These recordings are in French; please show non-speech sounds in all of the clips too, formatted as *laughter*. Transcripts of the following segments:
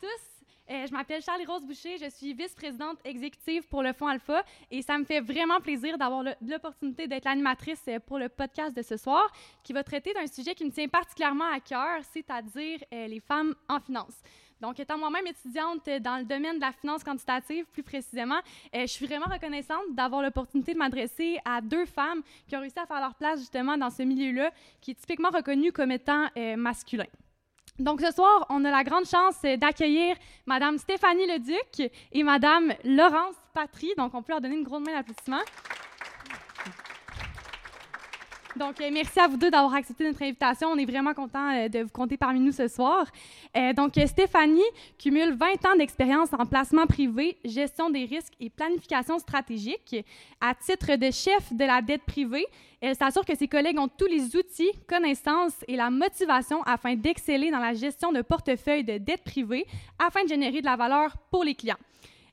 tous. Euh, je m'appelle Charlie-Rose Boucher, je suis vice-présidente exécutive pour le Fonds Alpha et ça me fait vraiment plaisir d'avoir l'opportunité d'être l'animatrice euh, pour le podcast de ce soir qui va traiter d'un sujet qui me tient particulièrement à cœur, c'est-à-dire euh, les femmes en finance. Donc, étant moi-même étudiante dans le domaine de la finance quantitative, plus précisément, je suis vraiment reconnaissante d'avoir l'opportunité de m'adresser à deux femmes qui ont réussi à faire leur place justement dans ce milieu-là, qui est typiquement reconnu comme étant masculin. Donc ce soir, on a la grande chance d'accueillir Madame Stéphanie Leduc et Madame Laurence Patry. Donc on peut leur donner une grande main d'applaudissement. Donc, euh, merci à vous deux d'avoir accepté notre invitation. On est vraiment content euh, de vous compter parmi nous ce soir. Euh, donc, Stéphanie cumule 20 ans d'expérience en placement privé, gestion des risques et planification stratégique. À titre de chef de la dette privée, elle s'assure que ses collègues ont tous les outils, connaissances et la motivation afin d'exceller dans la gestion de portefeuille de dette privée afin de générer de la valeur pour les clients.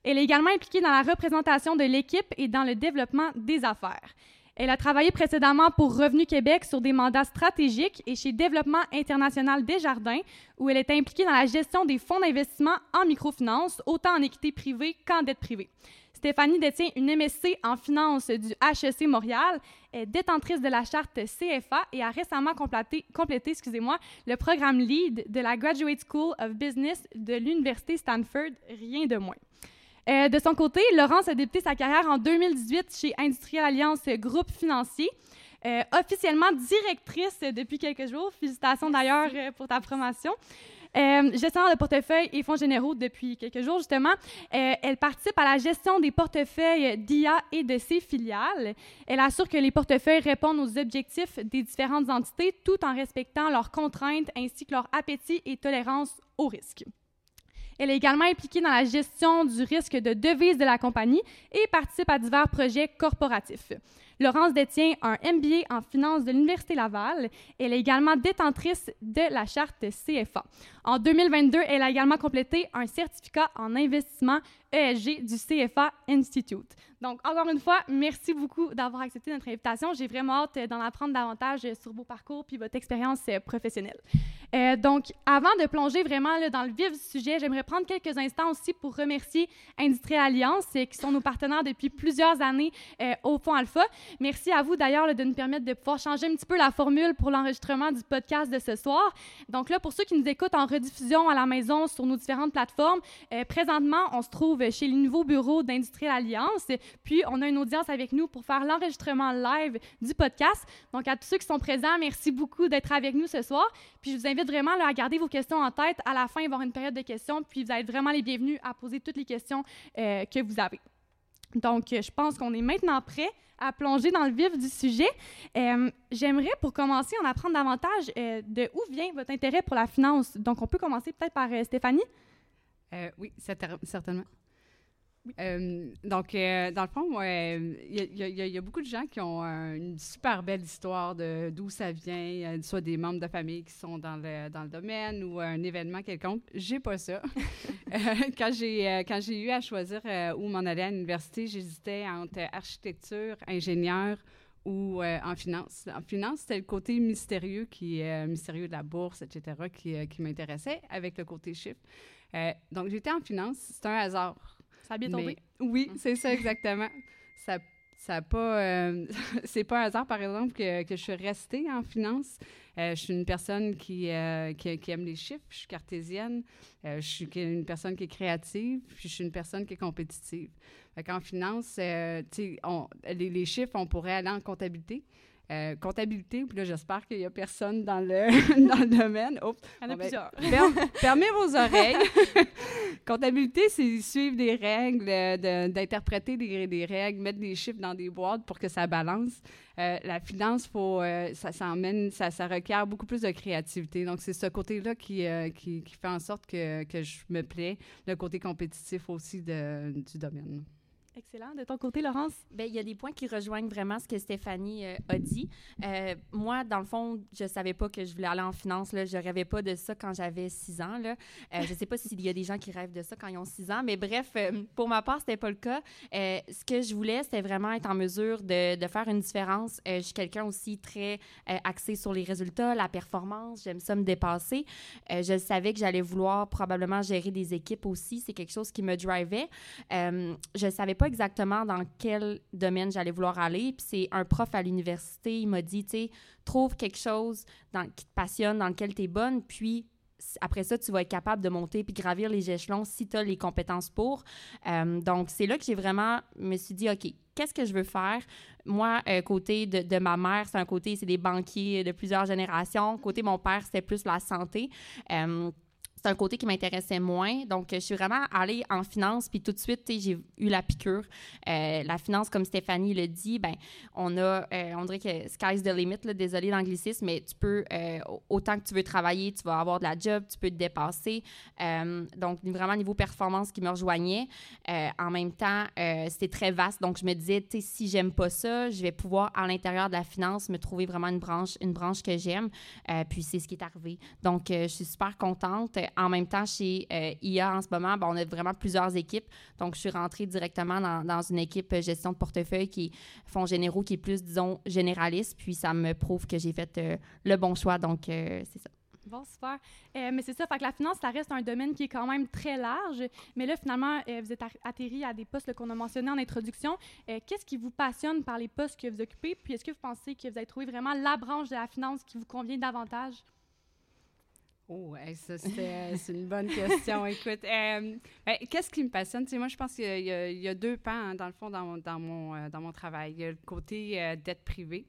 Elle est également impliquée dans la représentation de l'équipe et dans le développement des affaires. Elle a travaillé précédemment pour Revenu Québec sur des mandats stratégiques et chez Développement international Desjardins, où elle est impliquée dans la gestion des fonds d'investissement en microfinance, autant en équité privée qu'en dette privée. Stéphanie détient une MSC en finance du HEC Montréal, est détentrice de la charte CFA et a récemment complété, complété excusez-moi, le programme LEAD de la Graduate School of Business de l'Université Stanford, rien de moins. Euh, de son côté, Laurence a débuté sa carrière en 2018 chez Industrial Alliance Groupe Financier. Euh, officiellement directrice depuis quelques jours. Félicitations d'ailleurs euh, pour ta promotion. gestionnaire de portefeuille et fonds généraux depuis quelques jours, justement. elle participe à la gestion des portefeuilles d'IA et de ses filiales. Elle assure que les portefeuilles répondent aux objectifs des différentes entités tout en respectant leurs contraintes ainsi que leur appétit et tolérance au risque. Elle est également impliquée dans la gestion du risque de devise de la compagnie et participe à divers projets corporatifs. Laurence détient un MBA en finance de l'Université Laval. Elle est également détentrice de la charte CFA. En 2022, elle a également complété un certificat en investissement ESG du CFA Institute. Donc, encore une fois, merci beaucoup d'avoir accepté notre invitation. J'ai vraiment hâte d'en apprendre davantage sur vos parcours puis votre expérience euh, professionnelle. Euh, donc, avant de plonger vraiment dans le vif du sujet, j'aimerais prendre quelques instants aussi pour remercier Industrial Alliance, euh, qui sont nos partenaires depuis plusieurs années au Fonds Alpha. Merci à vous d'ailleurs de nous permettre de pouvoir changer un petit peu la formule pour l'enregistrement du podcast de ce soir. Donc là, pour ceux qui nous écoutent en rediffusion à la maison sur nos différentes plateformes, présentement, on se trouve chez le nouveau bureau d'Industrial Alliance. Puis, on a une audience avec nous pour faire l'enregistrement live du podcast. Donc, à tous ceux qui sont présents, merci beaucoup d'être avec nous ce soir. Puis, je vous invite vraiment à garder vos questions en tête. À la fin, il va y avoir une période de questions. Puis, vous êtes vraiment les bienvenus à poser toutes les questions euh, que vous avez. Donc, je pense qu'on est maintenant prêt à plonger dans le vif du sujet. Euh, j'aimerais, pour commencer, en apprendre davantage euh, de où vient votre intérêt pour la finance. Donc, on peut commencer peut-être par Stéphanie. oui, certainement. Euh, donc, euh, dans le fond, il y, a beaucoup de gens qui ont une super belle histoire de d'où ça vient, soit des membres de famille qui sont dans le, dans le domaine ou un événement quelconque. J'ai pas ça. Euh, *laughs* *laughs* quand j'ai quand j'ai eu à choisir où m'en aller à l'université, j'hésitais entre architecture, ingénieur ou en finance. En finance, c'était le côté mystérieux qui mystérieux de la bourse, etc., qui, qui m'intéressait avec le côté chiffre. donc, j'étais en finance. C'est un hasard ça a bien tombé? oui, hum. c'est ça exactement. Ça ça pas euh, *laughs* c'est pas un hasard par exemple que, que, je suis restée en finance euh, je suis une personne qui, euh, qui, qui, aime les chiffres je suis cartésienne je suis une personne qui est créative puis je suis une personne qui est compétitive en finance on, les, les, chiffres on pourrait aller en comptabilité euh, comptabilité, puis là, j'espère qu'il n'y a personne dans le, *laughs* dans le domaine. Il y en a ben, plusieurs. fermez vos oreilles. *laughs* comptabilité, c'est suivre des règles, d'interpréter des, règles, mettre des chiffres dans des boîtes pour que ça balance. Euh, la finance, faut, euh, ça, emmène, ça, requiert beaucoup plus de créativité. Donc, c'est ce côté-là qui, qui, fait en sorte que, que je me plais, le côté compétitif aussi de, du domaine. Excellent. De ton côté, Laurence? Bien, il y a des points qui rejoignent vraiment ce que Stéphanie euh, a dit. Euh, moi, dans le fond, je savais pas que je voulais aller en finance. Là. Je rêvais pas de ça quand j'avais six ans. Là. Euh, je sais pas s'il y a des gens qui rêvent de ça quand ils ont six ans, mais bref, pour ma part, c'était pas le cas. Ce que je voulais, c'était vraiment être en mesure de, de faire une différence. Je suis quelqu'un aussi très axé sur les résultats, la performance. J'aime ça me dépasser. Je savais que j'allais vouloir probablement gérer des équipes aussi. C'est quelque chose qui me drivait. Je savais pas exactement dans quel domaine j'allais vouloir aller. Puis c'est un prof à l'université, il m'a dit, tu sais, trouve quelque chose qui te passionne, dans lequel tu es bonne, puis après ça, tu vas être capable de monter puis gravir les échelons si tu as les compétences pour. Euh, donc, c'est là que j'ai vraiment me suis dit, OK, qu'est-ce que je veux faire? Moi, euh, côté de, de ma mère, c'est un côté, c'est des banquiers de plusieurs générations. Côté mon père, c'était plus la santé. Euh, c'est un côté qui m'intéressait moins. Donc, je suis vraiment allée en finance, puis tout de suite, j'ai eu la piqûre. Euh, la finance, comme Stéphanie le dit, ben, on a, euh, on dirait que sky's the limit, là, désolé l'anglicisme, mais tu peux, euh, autant que tu veux travailler, tu vas avoir de la job, tu peux te dépasser. Donc, vraiment, niveau performance qui me rejoignait. En même temps, c'était très vaste. Donc, je me disais, tu sais, si j'aime pas ça, je vais pouvoir, à l'intérieur de la finance, me trouver vraiment une branche, une branche que j'aime. Puis, c'est ce qui est arrivé. Donc, je suis super contente. En même temps, chez euh, IA en ce moment, ben, on a vraiment plusieurs équipes. Donc, je suis rentrée directement dans, une équipe euh, gestion de portefeuille qui est fonds généraux, qui est plus, disons, généraliste. Puis, ça me prouve que j'ai fait euh, le bon choix. Donc, c'est ça. Bon, super. Mais c'est ça, fait que la finance, ça reste un domaine qui est quand même très large. Mais là, finalement, vous êtes atterri à des postes qu'on a mentionnés en introduction. Qu'est-ce qui vous passionne par les postes que vous occupez? Puis est-ce que vous pensez que vous avez trouvé vraiment la branche de la finance qui vous convient davantage? Oh, hey, ça, c'était- c'est une bonne question. *laughs* Écoute, euh, ben, qu'est-ce qui me passionne? Tu sais, moi, je pense qu'il y a- y, deux pans, hein, dans le fond, dans, mon- dans, mon, euh, dans mon travail. Il y a le côté euh, dette privée.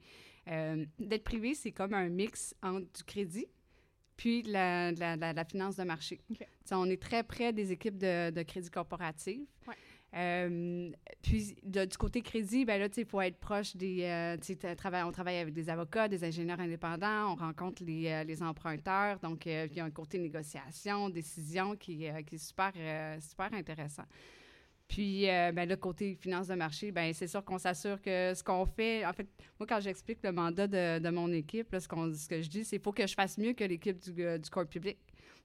Euh, dette privée, c'est comme un mix entre du crédit puis la, la, la, la finance de marché. OK. Tu sais, on est très près des équipes de, de crédit corporatif. Ouais. Euh, puis du côté crédit, ben là, faut être proche des. euh, on travaille avec des avocats, des ingénieurs indépendants, on rencontre les, euh, emprunteurs. Donc, il y a un côté négociation, décision qui, est super, super intéressant. Puis, euh, ben, le côté finance de marché, ben, c'est sûr qu'on s'assure que ce qu'on fait. En fait, moi, quand j'explique le mandat de, mon équipe, là, ce, qu'on- ce que je dis, c'est qu'il faut que je fasse mieux que l'équipe du corps public.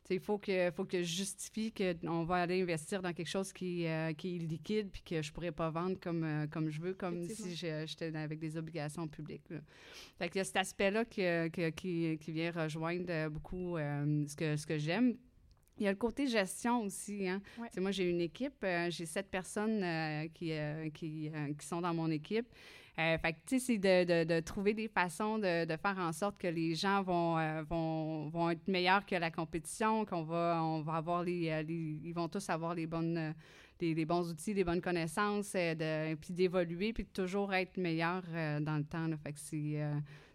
Il faut que, faut que je justifie qu'on va aller investir dans quelque chose qui, euh, qui est liquide puis que je ne pourrais pas vendre comme, euh, comme je veux, comme si j'étais avec des obligations publiques. là. Fait qu'il y a cet aspect-là que- que- qui, qui vient rejoindre beaucoup euh, ce que, ce que j'aime. Il y a le côté gestion aussi. Hein. Ouais. Moi, j'ai une équipe, j'ai sept personnes qui, qui, qui sont dans mon équipe. Euh, fait que, tu sais, c'est de, de- de trouver des façons de, de faire en sorte que les gens vont, euh, vont, vont être meilleurs que la compétition, qu'on va, on va avoir les, euh, Ils vont tous avoir les bonnes... euh, les, bons outils, les bonnes connaissances, de, puis d'évoluer, puis de toujours être meilleur dans le temps. Fait que c'est...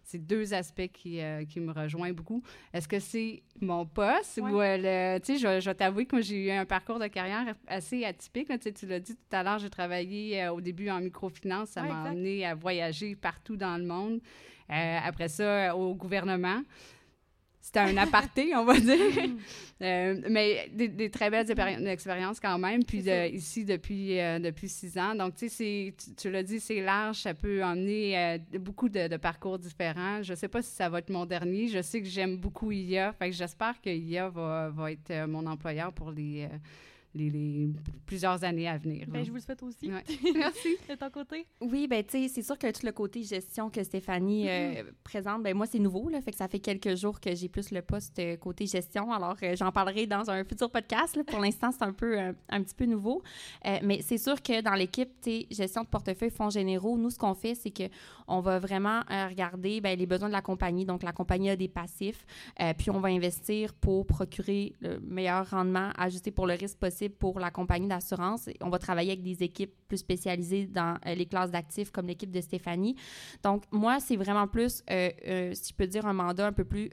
c'est deux aspects qui, euh, qui me rejoignent beaucoup. Est-ce que c'est mon poste ou euh, le... Tu sais, je, je vais t'avouer que moi, j'ai eu un parcours de carrière assez atypique. là. Tu sais, tu l'as dit tout à l'heure, j'ai travaillé euh, au début en microfinance. Ça Ouais, m'a amené à voyager partout dans le monde. Après ça, au gouvernement. C'était un aparté, on va dire. Euh, mais des, des très belles expéri- expériences quand même. Puis de- ici depuis, euh, depuis six ans. Donc, tu sais, tu, tu l'as dit, c'est large. Ça peut emmener euh, beaucoup de, de parcours différents. Je ne sais pas si ça va être mon dernier. Je sais que j'aime beaucoup IA. Fait que j'espère que IA va, va être mon employeur pour les, les, les plusieurs années à venir. Ben, là. je vous le souhaite aussi. Ouais. *laughs* Merci. De ton côté? Oui, ben tu sais, c'est sûr que tout le côté gestion que Stéphanie euh, présente, ben moi c'est nouveau là, fait que ça fait quelques jours que j'ai plus le poste euh, côté gestion. Alors euh, j'en parlerai dans un futur podcast. là. Pour l'instant, c'est un peu un petit peu nouveau, Euh, mais c'est sûr que dans l'équipe, tu sais, gestion de portefeuille, fonds généraux, nous ce qu'on fait, c'est que on va vraiment euh, regarder ben, les besoins de la compagnie. Donc la compagnie a des passifs, euh, puis on va investir pour procurer le meilleur rendement ajusté pour le risque possible pour la compagnie d'assurance. On va travailler avec des équipes plus spécialisées dans euh, les classes d'actifs comme l'équipe de Stéphanie. Donc, moi, c'est vraiment plus, euh, euh, si je peux dire, un mandat un peu plus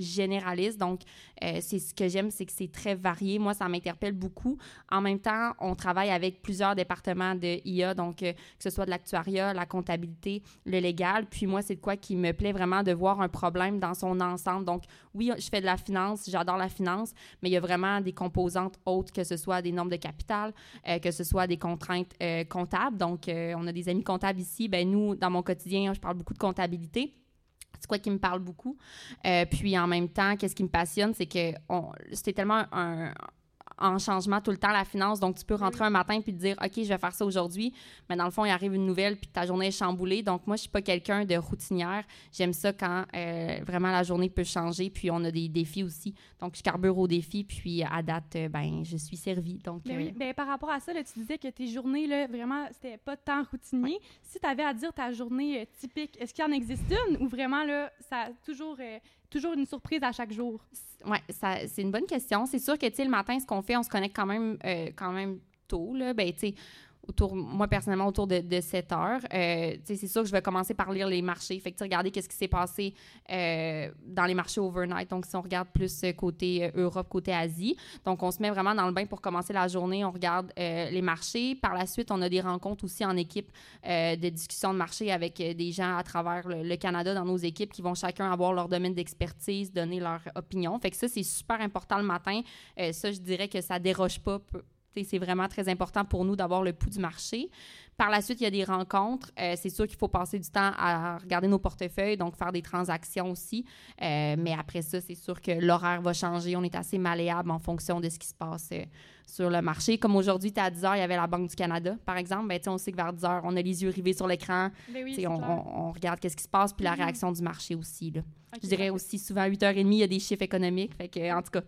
généraliste. Donc, c'est ce que j'aime, c'est que c'est très varié. Moi, ça m'interpelle beaucoup. En même temps, on travaille avec plusieurs départements de IA, donc que ce soit de l'actuariat, la comptabilité, le légal. Puis moi, c'est de quoi qui me plaît vraiment de voir un problème dans son ensemble. Donc, oui, je fais de la finance, j'adore la finance, mais il y a vraiment des composantes autres, que ce soit des normes de capital, que ce soit des contraintes comptables. Donc, on a des amis comptables ici. Ben nous, dans mon quotidien, je parle beaucoup de comptabilité c'est quoi qui me parle beaucoup? puis en même temps, qu'est-ce qui me passionne, c'est que c'était tellement un, en changement tout le temps, la finance. Donc, tu peux rentrer un matin puis te dire, OK, je vais faire ça aujourd'hui. Mais dans le fond, il arrive une nouvelle puis ta journée est chamboulée. Donc, moi, je suis pas quelqu'un de routinière. J'aime ça quand euh, vraiment la journée peut changer. Puis, on a des défis aussi. Donc, je carbure aux défis. Puis, à date, euh, ben, je suis servie. Donc, mais oui, euh, ben, par rapport à ça, tu disais que tes journées, là, vraiment, c'était pas tant routinier. Si tu avais à dire ta journée typique, est-ce qu'il y en existe une ou vraiment, là, ça a toujours toujours une surprise à chaque jour? Oui, c'est une bonne question. C'est sûr que, le matin, ce qu'on fait, on se connecte quand même, euh, quand même tôt, là. Ben, autour, moi personnellement, autour de, de 7 heures. Euh, c'est sûr que je vais commencer par lire les marchés. Fait que regarder qu'est-ce qui s'est passé euh, dans les marchés overnight. Donc, si on regarde plus côté euh, Europe, côté Asie. Donc, on se met vraiment dans le bain pour commencer la journée. On regarde les marchés. Par la suite, on a des rencontres aussi en équipe de discussion de marché avec des gens à travers le, le, Canada dans nos équipes qui vont chacun avoir leur domaine d'expertise, donner leur opinion. Fait que ça, c'est super important le matin. ça, je dirais que ça déroge pas c'est vraiment très important pour nous d'avoir le pouls du marché. Par la suite, il y a des rencontres. Euh, c'est sûr qu'il faut passer du temps à regarder nos portefeuilles, donc faire des transactions aussi. Euh, mais après ça, c'est sûr que l'horaire va changer. On est assez malléable en fonction de ce qui se passe euh, sur le marché. Comme aujourd'hui, à 10 h, il y avait la Banque du Canada, par exemple. Ben, on sait que vers 10 h, on a les yeux rivés sur l'écran. Ben on, regarde qu'est-ce qui se passe, puis la mm-hmm. réaction du marché aussi. Là. Je dirais aussi, souvent, à 8h30, il y a des chiffres économiques. Fait que, en tout cas,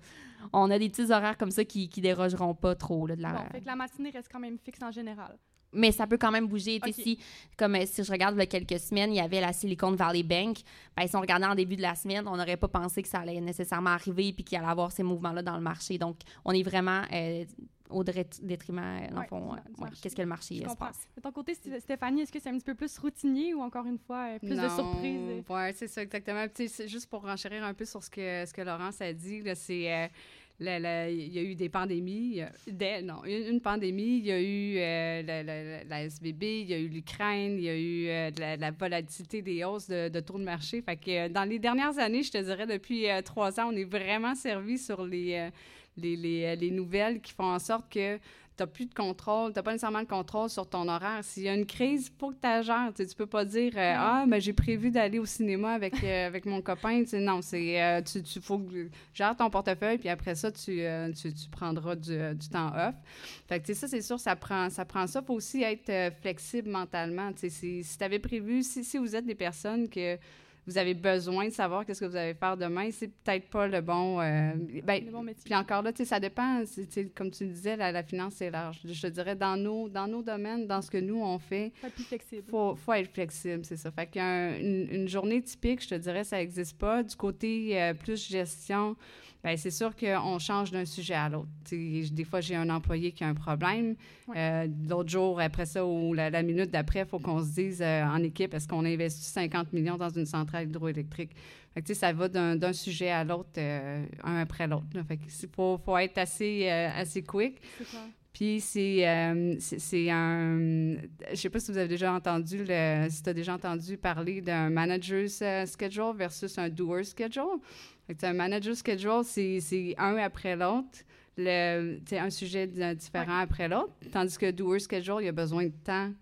on a des petits horaires comme ça qui, qui dérogeront pas trop. Là, de la... Bon, fait que la matinée reste quand même fixe en général. Mais ça peut quand même bouger. Si, comme si je regarde il y a quelques semaines, il y avait la Silicon Valley Bank. Ben, si on regardait en début de la semaine, on n'aurait pas pensé que ça allait nécessairement arriver et qu'il allait avoir ces mouvements-là dans le marché. Donc, on est vraiment euh, au détriment, dans fond, qu'est-ce que le marché se passe. De ton côté, Stéphanie, est-ce que c'est un petit peu plus routinier ou encore une fois, euh, plus de surprises? Oui, c'est ça, exactement. juste pour renchérir un peu sur ce que, ce que Laurence a dit, c'est il y a eu des pandémies. Des, non, une, pandémie, il y a eu euh, la, SBB, il y a eu l'Ukraine, il y a eu euh, de, la, volatilité des hausses de, de, taux de marché. Fait que euh, dans les dernières années, je te dirais, depuis trois ans, on est vraiment servi sur les, les, les, les nouvelles qui font en sorte que tu n'as plus de contrôle, tu n'as pas nécessairement le contrôle sur ton horaire. S'il y a une crise, il faut que tu gères. Tu ne peux pas dire euh, Ah, mais j'ai prévu d'aller au cinéma avec, euh, *laughs* avec mon copain. non, c'est euh, tu, tu faut que gères ton portefeuille, puis après ça, tu, tu, tu, prendras du, du, temps off. Fait que ça, c'est sûr, ça prend ça. Prend ça. Il faut aussi être flexible mentalement. Si, si tu avais prévu, si, si vous êtes des personnes que vous avez besoin de savoir qu'est-ce que vous allez faire demain, c'est peut-être pas le bon, euh, ben, bon métier. Puis encore là, tu sais, ça dépend. Comme tu le disais, la, finance, c'est large. Je te dirais, dans nos, dans nos domaines, dans ce que nous, on fait, faut être plus flexible. Faut, faut être flexible, c'est ça. Fait qu'une une journée typique, je te dirais, ça n'existe pas. Du côté euh, plus gestion, Bien, c'est sûr qu'on change d'un sujet à l'autre. Des fois, j'ai un employé qui a un problème. Euh, L'autre jour, après ça, ou la, minute d'après, il faut qu'on se dise euh, en équipe, est-ce qu'on investit 50 millions dans une centrale hydroélectrique? Fait ça va d'un sujet à l'autre, euh, un après l'autre. Il faut, faut, être assez, assez quick. Puis c'est un. Je sais pas si vous avez déjà entendu, le, si tu as déjà entendu parler d'un manager's schedule versus un doer's schedule un manager schedule, c'est un après l'autre. C'est un sujet différent après l'autre. Tandis que doer schedule, il y a besoin de temps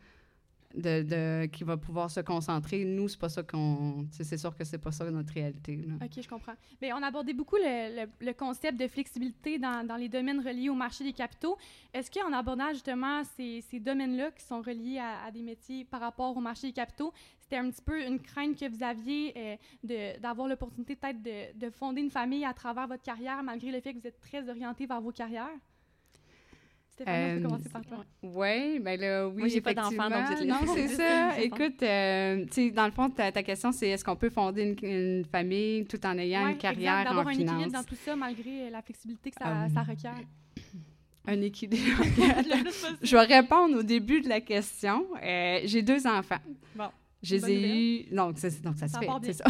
de, qui va pouvoir se concentrer. Nous, c'est pas ça qu'on. C'est sûr que c'est pas ça notre réalité. OK, je comprends. Mais on abordait beaucoup le, le, concept de flexibilité dans, dans, les domaines reliés au marché des capitaux. Est-ce qu'en abordant justement ces, ces domaines-là qui sont reliés à, à, des métiers par rapport au marché des capitaux, c'était un petit peu une crainte que vous aviez euh, d'avoir l'opportunité peut-être de, de fonder une famille à travers votre carrière, malgré le fait que vous êtes très orienté vers vos carrières? Stéphanie, on peut commencer par toi. Euh, oui, bien là, oui, Moi, j'ai pas d'enfant, donc j'ai Non, c'est *laughs* ça. Écoute, euh, tu sais, dans le fond, ta, ta question, c'est est-ce qu'on peut fonder une, famille tout en ayant une carrière exact, en finance? d'avoir un équilibre dans tout ça, malgré la flexibilité que ça, ça requiert. Un équilibre. *laughs* Je vais répondre au début de la question. Euh, j'ai deux enfants. Bon. *laughs* Je les ai eus. Donc, ça, ça, se fait, c'est ça.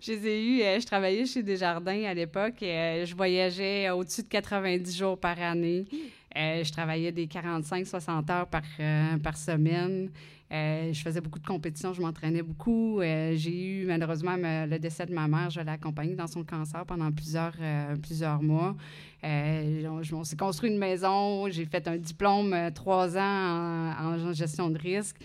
je les ai. Euh, je travaillais chez Desjardins à l'époque. et euh, je voyageais au-dessus de 90 jours par année. Euh, je travaillais des 45-60 heures par, par semaine. je faisais beaucoup de compétitions, je m'entraînais beaucoup. j'ai eu malheureusement le décès de ma mère. Je l'ai accompagnée dans son cancer pendant plusieurs, plusieurs mois. Euh, on, on s'est construit une maison, j'ai fait un diplôme euh, trois ans en, en gestion de risque.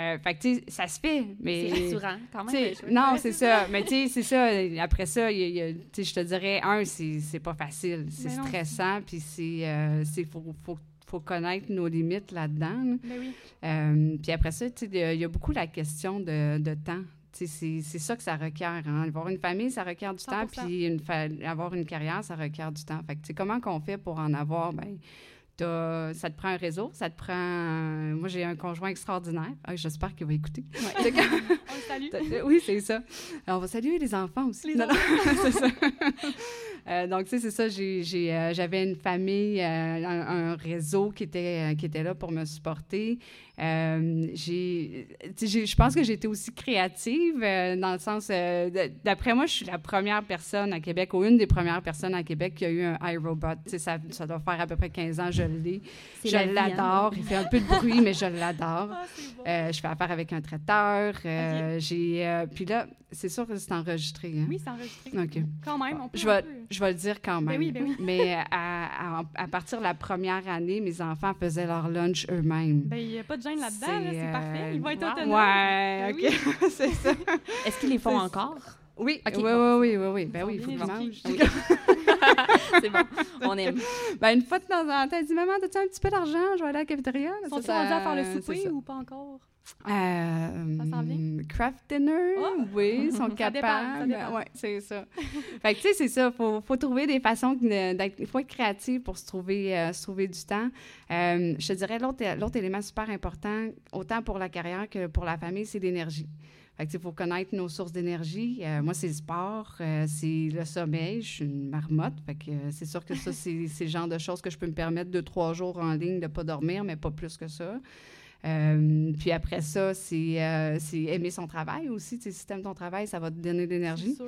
Euh, fait que, tu sais, ça se fait, mais... C'est rassurant, quand même. non, c'est ça. Mais tu sais, c'est ça. Après ça, je te dirais, un, c'est pas facile. C'est stressant, puis c'est... euh, faut, faut, faut connaître nos limites là-dedans. là. Oui. Euh, puis après ça, tu sais, il y a- beaucoup la question de, de temps. C'est ça que ça requiert. Hein. Avoir une famille, ça requiert du temps, 100%. puis une avoir une carrière, ça requiert du temps. Fait que, comment qu'on fait pour en avoir? Ben, ça te prend un réseau, ça te prend... Moi, j'ai un conjoint extraordinaire. Ah, J'espère qu'il va écouter. *laughs* *laughs* On le salue. T'as- Oui, c'est ça. Alors, on va saluer les enfants aussi. Les Non, non, *laughs* c'est ça. Euh, donc, tu sais, c'est ça. euh, J'avais une famille, euh, un, un réseau qui était, euh, qui était là pour me supporter. Euh, j'ai, je pense que j'ai été aussi créative euh, dans le sens, euh, d'après moi, je suis la première personne à Québec, ou une des premières personnes à Québec qui a eu un iRobot. Ça, ça doit faire à peu près 15 ans, je l'ai. Je la hein? l'adore. Il fait un peu de bruit, mais je l'adore. *laughs* Ah, bon. Je fais affaire avec un traiteur. J'ai, puis là, c'est sûr que c'est enregistré. Hein? Oui, c'est enregistré. OK. Quand même, on peut. Je vais, je vais le dire quand même. Ben oui, ben oui. Mais à, à- à partir de la première année, mes enfants faisaient leur lunch eux-mêmes. Ben, il n'y a pas de gêne là-dedans, là, C'est, c'est euh, parfait. Il va être wow. autonome. Ouais, Ben OK. *laughs* c'est ça. Est-ce qu'ils les font encore? Oui, OK, oui, bon. oui, oui, oui, oui. Ben oui, il faut qu'ils mangent. *laughs* C'est bon, *laughs* on aime. Ben, une fois de temps en temps, elle dit Maman, as-tu un petit peu d'argent? Je vais aller à la cafétéria. Sont-ils rendus à faire le souper ou pas encore? Euh, Ça vient? Craft dinner, Ah! oui, ils sont *laughs* capables. Oui, c'est ça. fait que, tu sais, c'est ça. Il faut, faut trouver des façons d'être. Il faut être créatif pour se trouver, euh, se trouver du temps. Euh, je te dirais, l'autre l'autre élément super important, autant pour la carrière que pour la famille, c'est l'énergie. Fait que, faut connaître nos sources d'énergie. Euh, moi, c'est le sport, euh, c'est le sommeil. Je suis une marmotte. Fait que euh, c'est sûr que ça, *laughs* c'est c'est le genre de choses que je peux me permettre deux, trois jours en ligne de ne pas dormir, mais pas plus que ça. Euh, puis après ça, c'est euh, aimer son travail aussi. Si tu aimes ton travail, ça va te donner de l'énergie.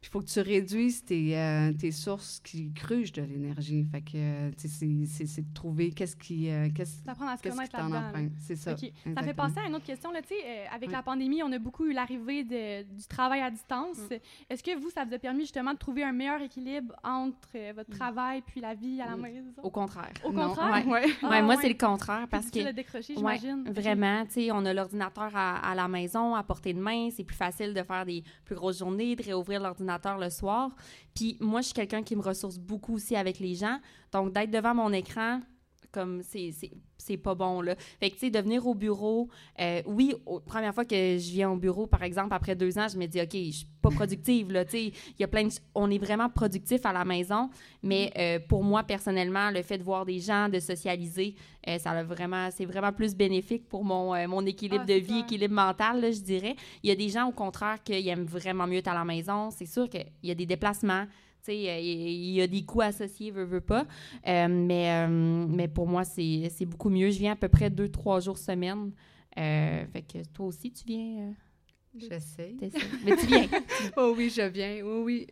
Il faut que tu réduises tes, euh, tes sources qui grugent de l'énergie. Fait que, euh, c'est- de trouver qu'est-ce qui, euh, qu'est-ce à se qui t'en là. emprunte. C'est ça. Ça me fait penser à une autre question. Là, euh, avec Oui. la pandémie, on a beaucoup eu l'arrivée du travail à distance. Mm. Est-ce que vous, ça vous a permis justement de trouver un meilleur équilibre entre votre travail puis la vie à la Mm. maison? Au contraire. Au contraire? Ouais. Ah, ouais, moi, ouais. c'est le contraire parce que. de décrocher, j'imagine. Vraiment, sais, on a l'ordinateur à, à la maison, à portée de main. C'est plus facile de faire des plus grosses journées, de réouvrir l'ordinateur le soir. Puis moi, je suis quelqu'un qui me ressource beaucoup aussi avec les gens. Donc, d'être devant mon écran, comme c'est pas bon là. Fait que tu sais de venir au bureau, euh, oui, au- première fois que je viens au bureau par exemple après deux ans, je me dis ok, je suis pas productive là. Tu sais, il y a plein de, on est vraiment productif à la maison, mais euh, pour moi personnellement, le fait de voir des gens, de socialiser, euh, ça a vraiment, c'est vraiment plus bénéfique pour mon mon équilibre Ah, de vie, clair. équilibre mental là, je dirais. Il y a des gens au contraire qui aiment vraiment mieux être à la maison. C'est sûr qu'il y a des déplacements. Euh, il y a des coûts associés, veux, veux pas. Euh, mais, euh, mais pour moi, c'est beaucoup mieux. Je viens à peu près deux, trois jours semaine. Fait que toi aussi, tu viens. J'essaie. mais tu viens. *laughs* Oh oui, je viens. Oui, oui.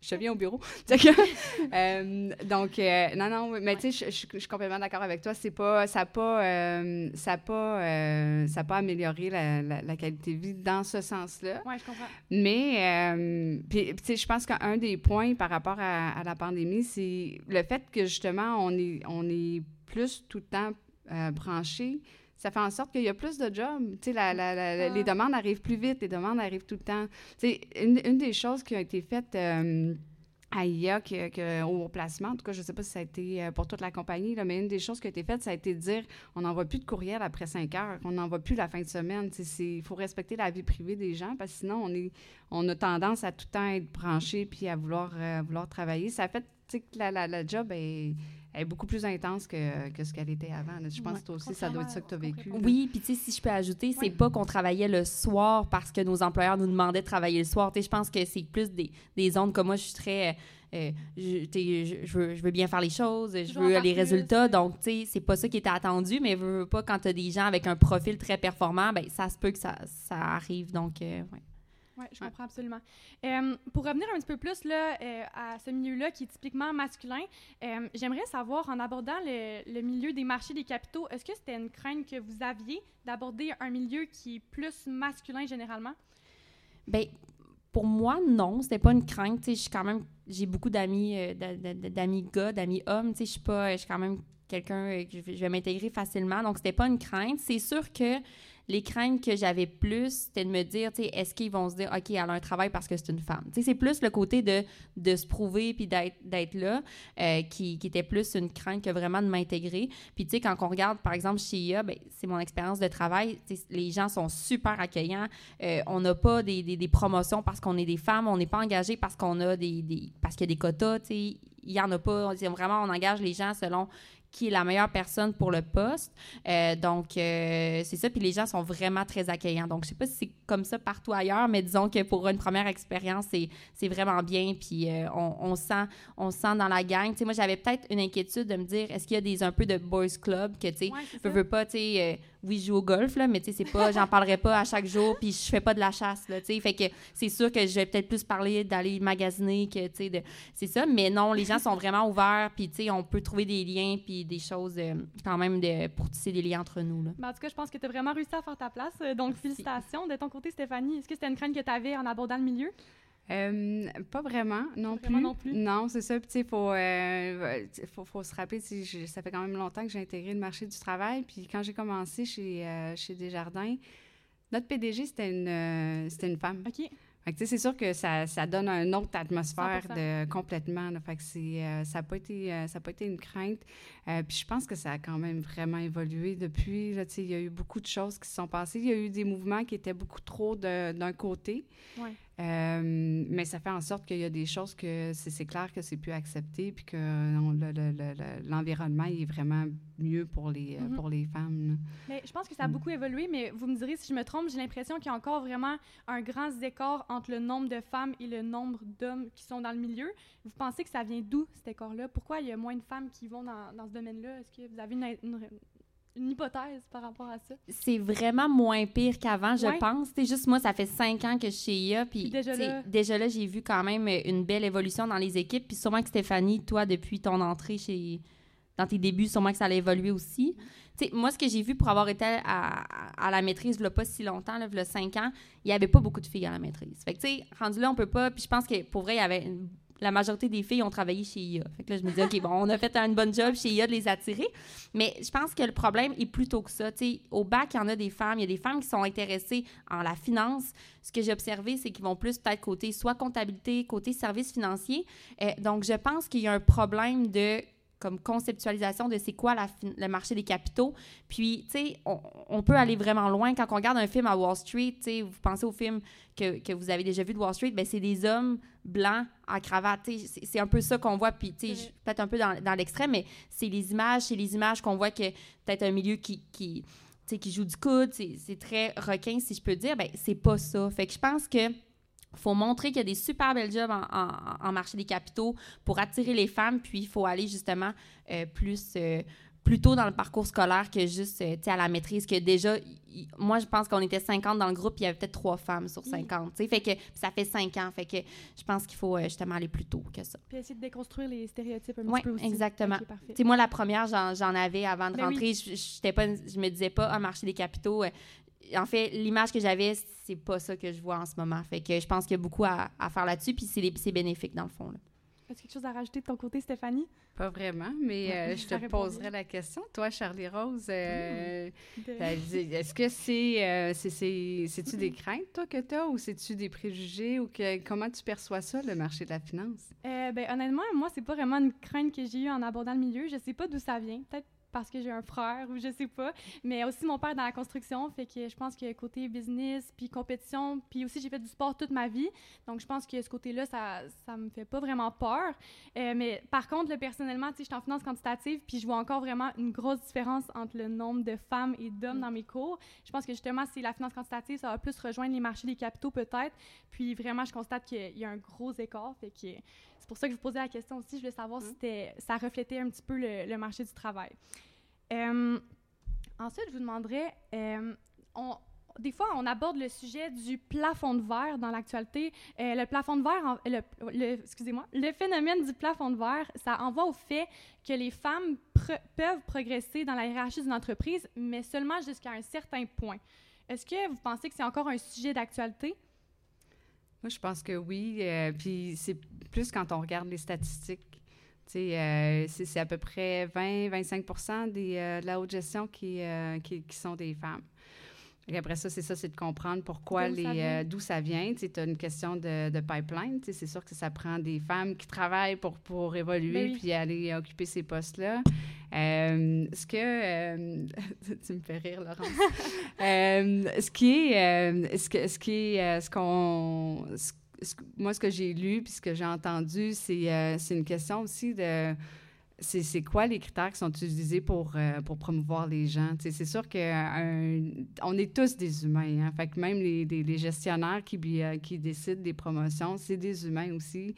Je, viens au bureau. *laughs* *laughs* Euh, donc, euh, non, non, oui, mais tu sais, je, suis complètement d'accord avec toi. C'est pas, ça n'a pas, euh, ça pas, ça pas amélioré la, la- la qualité de vie dans ce sens-là. Ouais, je comprends. Mais, puis, tu sais, je pense qu'un des points par rapport à, à la pandémie, c'est le fait que justement, on est, on est plus tout le temps branché. Ça fait en sorte qu'il y a plus de jobs. Tu sais, la- la- la- la- Ah. les demandes arrivent plus vite, les demandes arrivent tout le temps. Tu sais, une, une des choses qui a été faite euh, à IA, que, que- au placement, en tout cas, je ne sais pas si ça a été euh, pour toute la compagnie, là, mais une des choses qui a été faite, ça a été de dire on n'envoie plus de courriel après 5 heures, on n'envoie plus la fin de semaine. Il faut respecter la vie privée des gens parce que sinon, on, est, on a tendance à tout le temps être branché puis à vouloir, euh, vouloir travailler. Ça fait que la, la, la job est, est beaucoup plus intense que, que ce qu'elle était avant. là. Je pense Ouais, que toi aussi, ça doit être ça que tu as vécu. Oui, puis tu sais, si je peux ajouter, c'est Ouais. pas qu'on travaillait le soir parce que nos employeurs nous demandaient de travailler le soir. Tu sais, je pense que c'est plus des, des zones comme moi, je suis très. euh, je, sais, je, je veux, je veux bien faire les choses, je Toujours veux les résultats. Donc, tu sais, c'est pas ça qui était attendu, mais veux, veux pas, quand tu as des gens avec un profil très performant, ben ça se peut que ça, ça arrive. Donc, euh, ouais. Oui, je Ouais. comprends absolument. Euh, pour revenir un petit peu plus là, euh, à ce milieu-là qui est typiquement masculin, euh, j'aimerais savoir, en abordant le, le milieu des marchés des capitaux, est-ce que c'était une crainte que vous aviez d'aborder un milieu qui est plus masculin généralement? Ben, pour moi, non, c'était pas une crainte. Je suis quand même, j'ai beaucoup d'amis, d'a- d'a- d'amis gars, d'amis hommes. Je suis pas, je suis quand même quelqu'un que je vais, je vais m'intégrer facilement. Donc, c'était pas une crainte. C'est sûr que les craintes que j'avais plus, c'était de me dire, tu sais, est-ce qu'ils vont se dire, OK, elle a un travail parce que c'est une femme? Tu sais, c'est plus le côté de, de se prouver puis d'être, là euh, qui, était plus une crainte que vraiment de m'intégrer. Puis, tu sais, quand on regarde, par exemple, chez IA, ben, c'est mon expérience de travail, les gens sont super accueillants. Euh, on n'a pas des, des- promotions parce qu'on est des femmes, on n'est pas engagé parce qu'on a des, des- parce qu'il y a des quotas, tu sais. Il y en a pas. Vraiment, on engage les gens selon qui est la meilleure personne pour le poste. Euh, donc, euh, c'est ça. Puis les gens sont vraiment très accueillants. Donc, je sais pas si c'est comme ça partout ailleurs, mais disons que pour une première expérience, c'est, c'est vraiment bien. Puis euh, on, on sent, on sent dans la gang. Tu sais, moi, j'avais peut-être une inquiétude de me dire, est-ce qu'il y a des un peu de boys club que, tu sais, Ouais, ça. veux pas, tu sais, oui, je joue au golf, là, mais tu sais, c'est pas, j'en parlerai pas à chaque jour, puis je fais pas de la chasse, là, tu sais. Fait que c'est sûr que je vais peut-être plus parler d'aller magasiner que, tu sais, de, c'est ça. Mais non, les gens sont vraiment ouverts, puis tu sais, on peut trouver des liens, puis des choses, euh, quand même, de, pour tisser des liens entre nous, là. Ben, en tout cas, je pense que tu as vraiment réussi à faire ta place. euh, Donc, félicitations. De ton côté, Stéphanie, est-ce que c'était une crainte que tu avais en abordant le milieu? Euh, pas vraiment, non Pas vraiment plus. non plus? Non, c'est ça. Puis, tu sais, il faut, euh, faut, faut se rappeler, je- ça fait quand même longtemps que j'ai intégré le marché du travail. Puis, quand j'ai commencé chez, euh, chez Desjardins, notre PDG, c'était une, c'était une femme. OK. Fait que, tu sais, c'est sûr que ça, ça donne une autre atmosphère 100%. de, complètement. là. Fait que c'est, ça n'a pas, été, ça a pas été une crainte. Puis je pense que ça a quand même vraiment évolué depuis. Là, tu sais, il y a eu beaucoup de choses qui se sont passées. Il y a eu des mouvements qui étaient beaucoup trop de- d'un côté. Ouais. Euh, mais ça fait en sorte qu'il y a des choses que c'est, clair que c'est plus accepté puis que non, le- le- le- le- l'environnement est vraiment mieux pour les, euh, Mhm. pour les femmes. là. Mais je pense que ça a Mm. beaucoup évolué, mais vous me direz si je me trompe, j'ai l'impression qu'il y a encore vraiment un grand écart entre le nombre de femmes et le nombre d'hommes qui sont dans le milieu. Vous pensez que ça vient d'où, cet écart-là? Pourquoi il y a moins de femmes qui vont dans, dans ce domaine-là? Est-ce que vous avez une, une- une hypothèse par rapport à ça? C'est vraiment moins pire qu'avant, je Ouais. pense. C'est juste moi, ça fait cinq ans que je suis chez IA, puis déjà là- déjà là, j'ai vu quand même une belle évolution dans les équipes. Puis sûrement que Stéphanie, toi, depuis ton entrée chez dans tes débuts, sûrement que ça allait évoluer aussi. Tu sais, moi, ce que j'ai vu pour avoir été à, à la maîtrise, il pas si longtemps, là, il cinq ans, il n'y avait pas beaucoup de filles à la maîtrise. Fait que, tu sais, rendu là, on peut pas. Puis je pense que pour vrai, il y avait une- la majorité des filles ont travaillé chez IA. Là, je me dis, OK, bon, on a fait un bon job chez IA de les attirer. Mais je pense que le problème est plutôt que ça. Tu sais, au bac, il y en a des femmes. Il y a des femmes qui sont intéressées en la finance. Ce que j'ai observé, c'est qu'ils vont plus peut-être côté soit comptabilité, côté services financiers. Euh, donc, je pense qu'il y a un problème de comme conceptualisation de c'est quoi la le marché des capitaux. Puis, tu sais, on, on peut aller vraiment loin. Quand on regarde un film à Wall Street, tu sais, vous pensez au film que, que vous avez déjà vu de Wall Street, ben c'est des hommes blancs en cravate. C'est un peu ça qu'on voit. Puis, tu sais, C'est je- peut-être un peu dans, dans l'extrême, mais c'est les images, c'est les images qu'on voit que peut-être un milieu qui, qui, qui joue du coude, c'est c'est très requin, si je peux dire. Ben, c'est pas ça. Fait que je pense que faut montrer qu'il y a des super belles jobs en, en- en marché des capitaux pour attirer les femmes, puis il faut aller justement euh, plus, euh, plus tôt dans le parcours scolaire que juste euh, à la maîtrise, que déjà, y- moi, je pense qu'on était 50 dans le groupe, il y avait peut-être trois femmes sur 50. tu sais. Fait que ça fait cinq ans. Fait que je pense qu'il faut justement aller plus tôt que ça. Puis essayer de déconstruire les stéréotypes un Ouais, petit peu aussi. exactement. Moi, la première, j'en, avais avant de Ben oui. rentrer. Je, j'étais pas, je me disais pas, un marché des capitaux. En fait, l'image que j'avais, c'est pas ça que je vois en ce moment. Fait que je pense qu'il y a beaucoup à, à faire là-dessus, puis c'est, c'est bénéfique dans le fond. là. Est-ce quelque chose à rajouter de ton côté, Stéphanie? Pas vraiment, mais Ouais, euh, *laughs* je te poserai la question. Toi, Charlie Rose, euh, De- dis- est-ce que c'est, euh, c'est, c'est, c'est-tu des craintes, toi, que tu as, ou c'est-tu des préjugés, ou que, comment tu perçois ça, le marché de la finance? Euh, ben, honnêtement, moi, c'est pas vraiment une crainte que j'ai eue en abordant le milieu. Je sais pas d'où ça vient. Peut-être parce que j'ai un frère ou je sais pas. Mais aussi, mon père dans la construction. Fait que je pense que côté business, puis compétition, puis aussi, j'ai fait du sport toute ma vie. Donc, je pense que ce côté-là, ça, ça me fait pas vraiment peur. Euh, mais par contre, là, personnellement, tu sais, je suis en finance quantitative, puis je vois encore vraiment une grosse différence entre le nombre de femmes et d'hommes dans mes cours. Je pense que justement, c'est la finance quantitative, ça va plus rejoindre les marchés des capitaux peut-être. Puis vraiment, je constate qu'il y a un gros écart. Fait que c'est pour ça que je vous posais la question aussi. Je voulais savoir si c'était- ça reflétait un petit peu le, le marché du travail. Euh, ensuite, je vous demanderais, euh, on- des fois, on aborde le sujet du plafond de verre dans l'actualité. Euh, le plafond de verre, en- le, le- excusez-moi, le phénomène du plafond de verre, ça envoie au fait que les femmes pre- peuvent progresser dans la hiérarchie d'une entreprise, mais seulement jusqu'à un certain point. Est-ce que vous pensez que c'est encore un sujet d'actualité? Moi, je pense que oui. Euh, puis c'est plus quand on regarde les statistiques. Euh, c'est à peu près 20-25% des, euh, de la haute gestion qui, qui, qui, sont des femmes. Et après ça, c'est ça, c'est de comprendre pourquoi les euh, d'où ça vient. Tu as une question de, de pipeline. C'est sûr que ça prend des femmes qui travaillent pour, pour évoluer ben puis aller occuper ces postes-là. Euh, ce que euh, *laughs* tu me fais rire, Laurence. *laughs* ce qui est ce que ce qui est ce qu'on moi ce que j'ai lu puis ce que j'ai entendu, c'est c'est une question aussi de c'est quoi les critères qui sont utilisés pour, euh, promouvoir les gens? C'est sûr qu'on est tous des humains. Hein? Fait même les, gestionnaires euh, qui décident des promotions, c'est des humains aussi.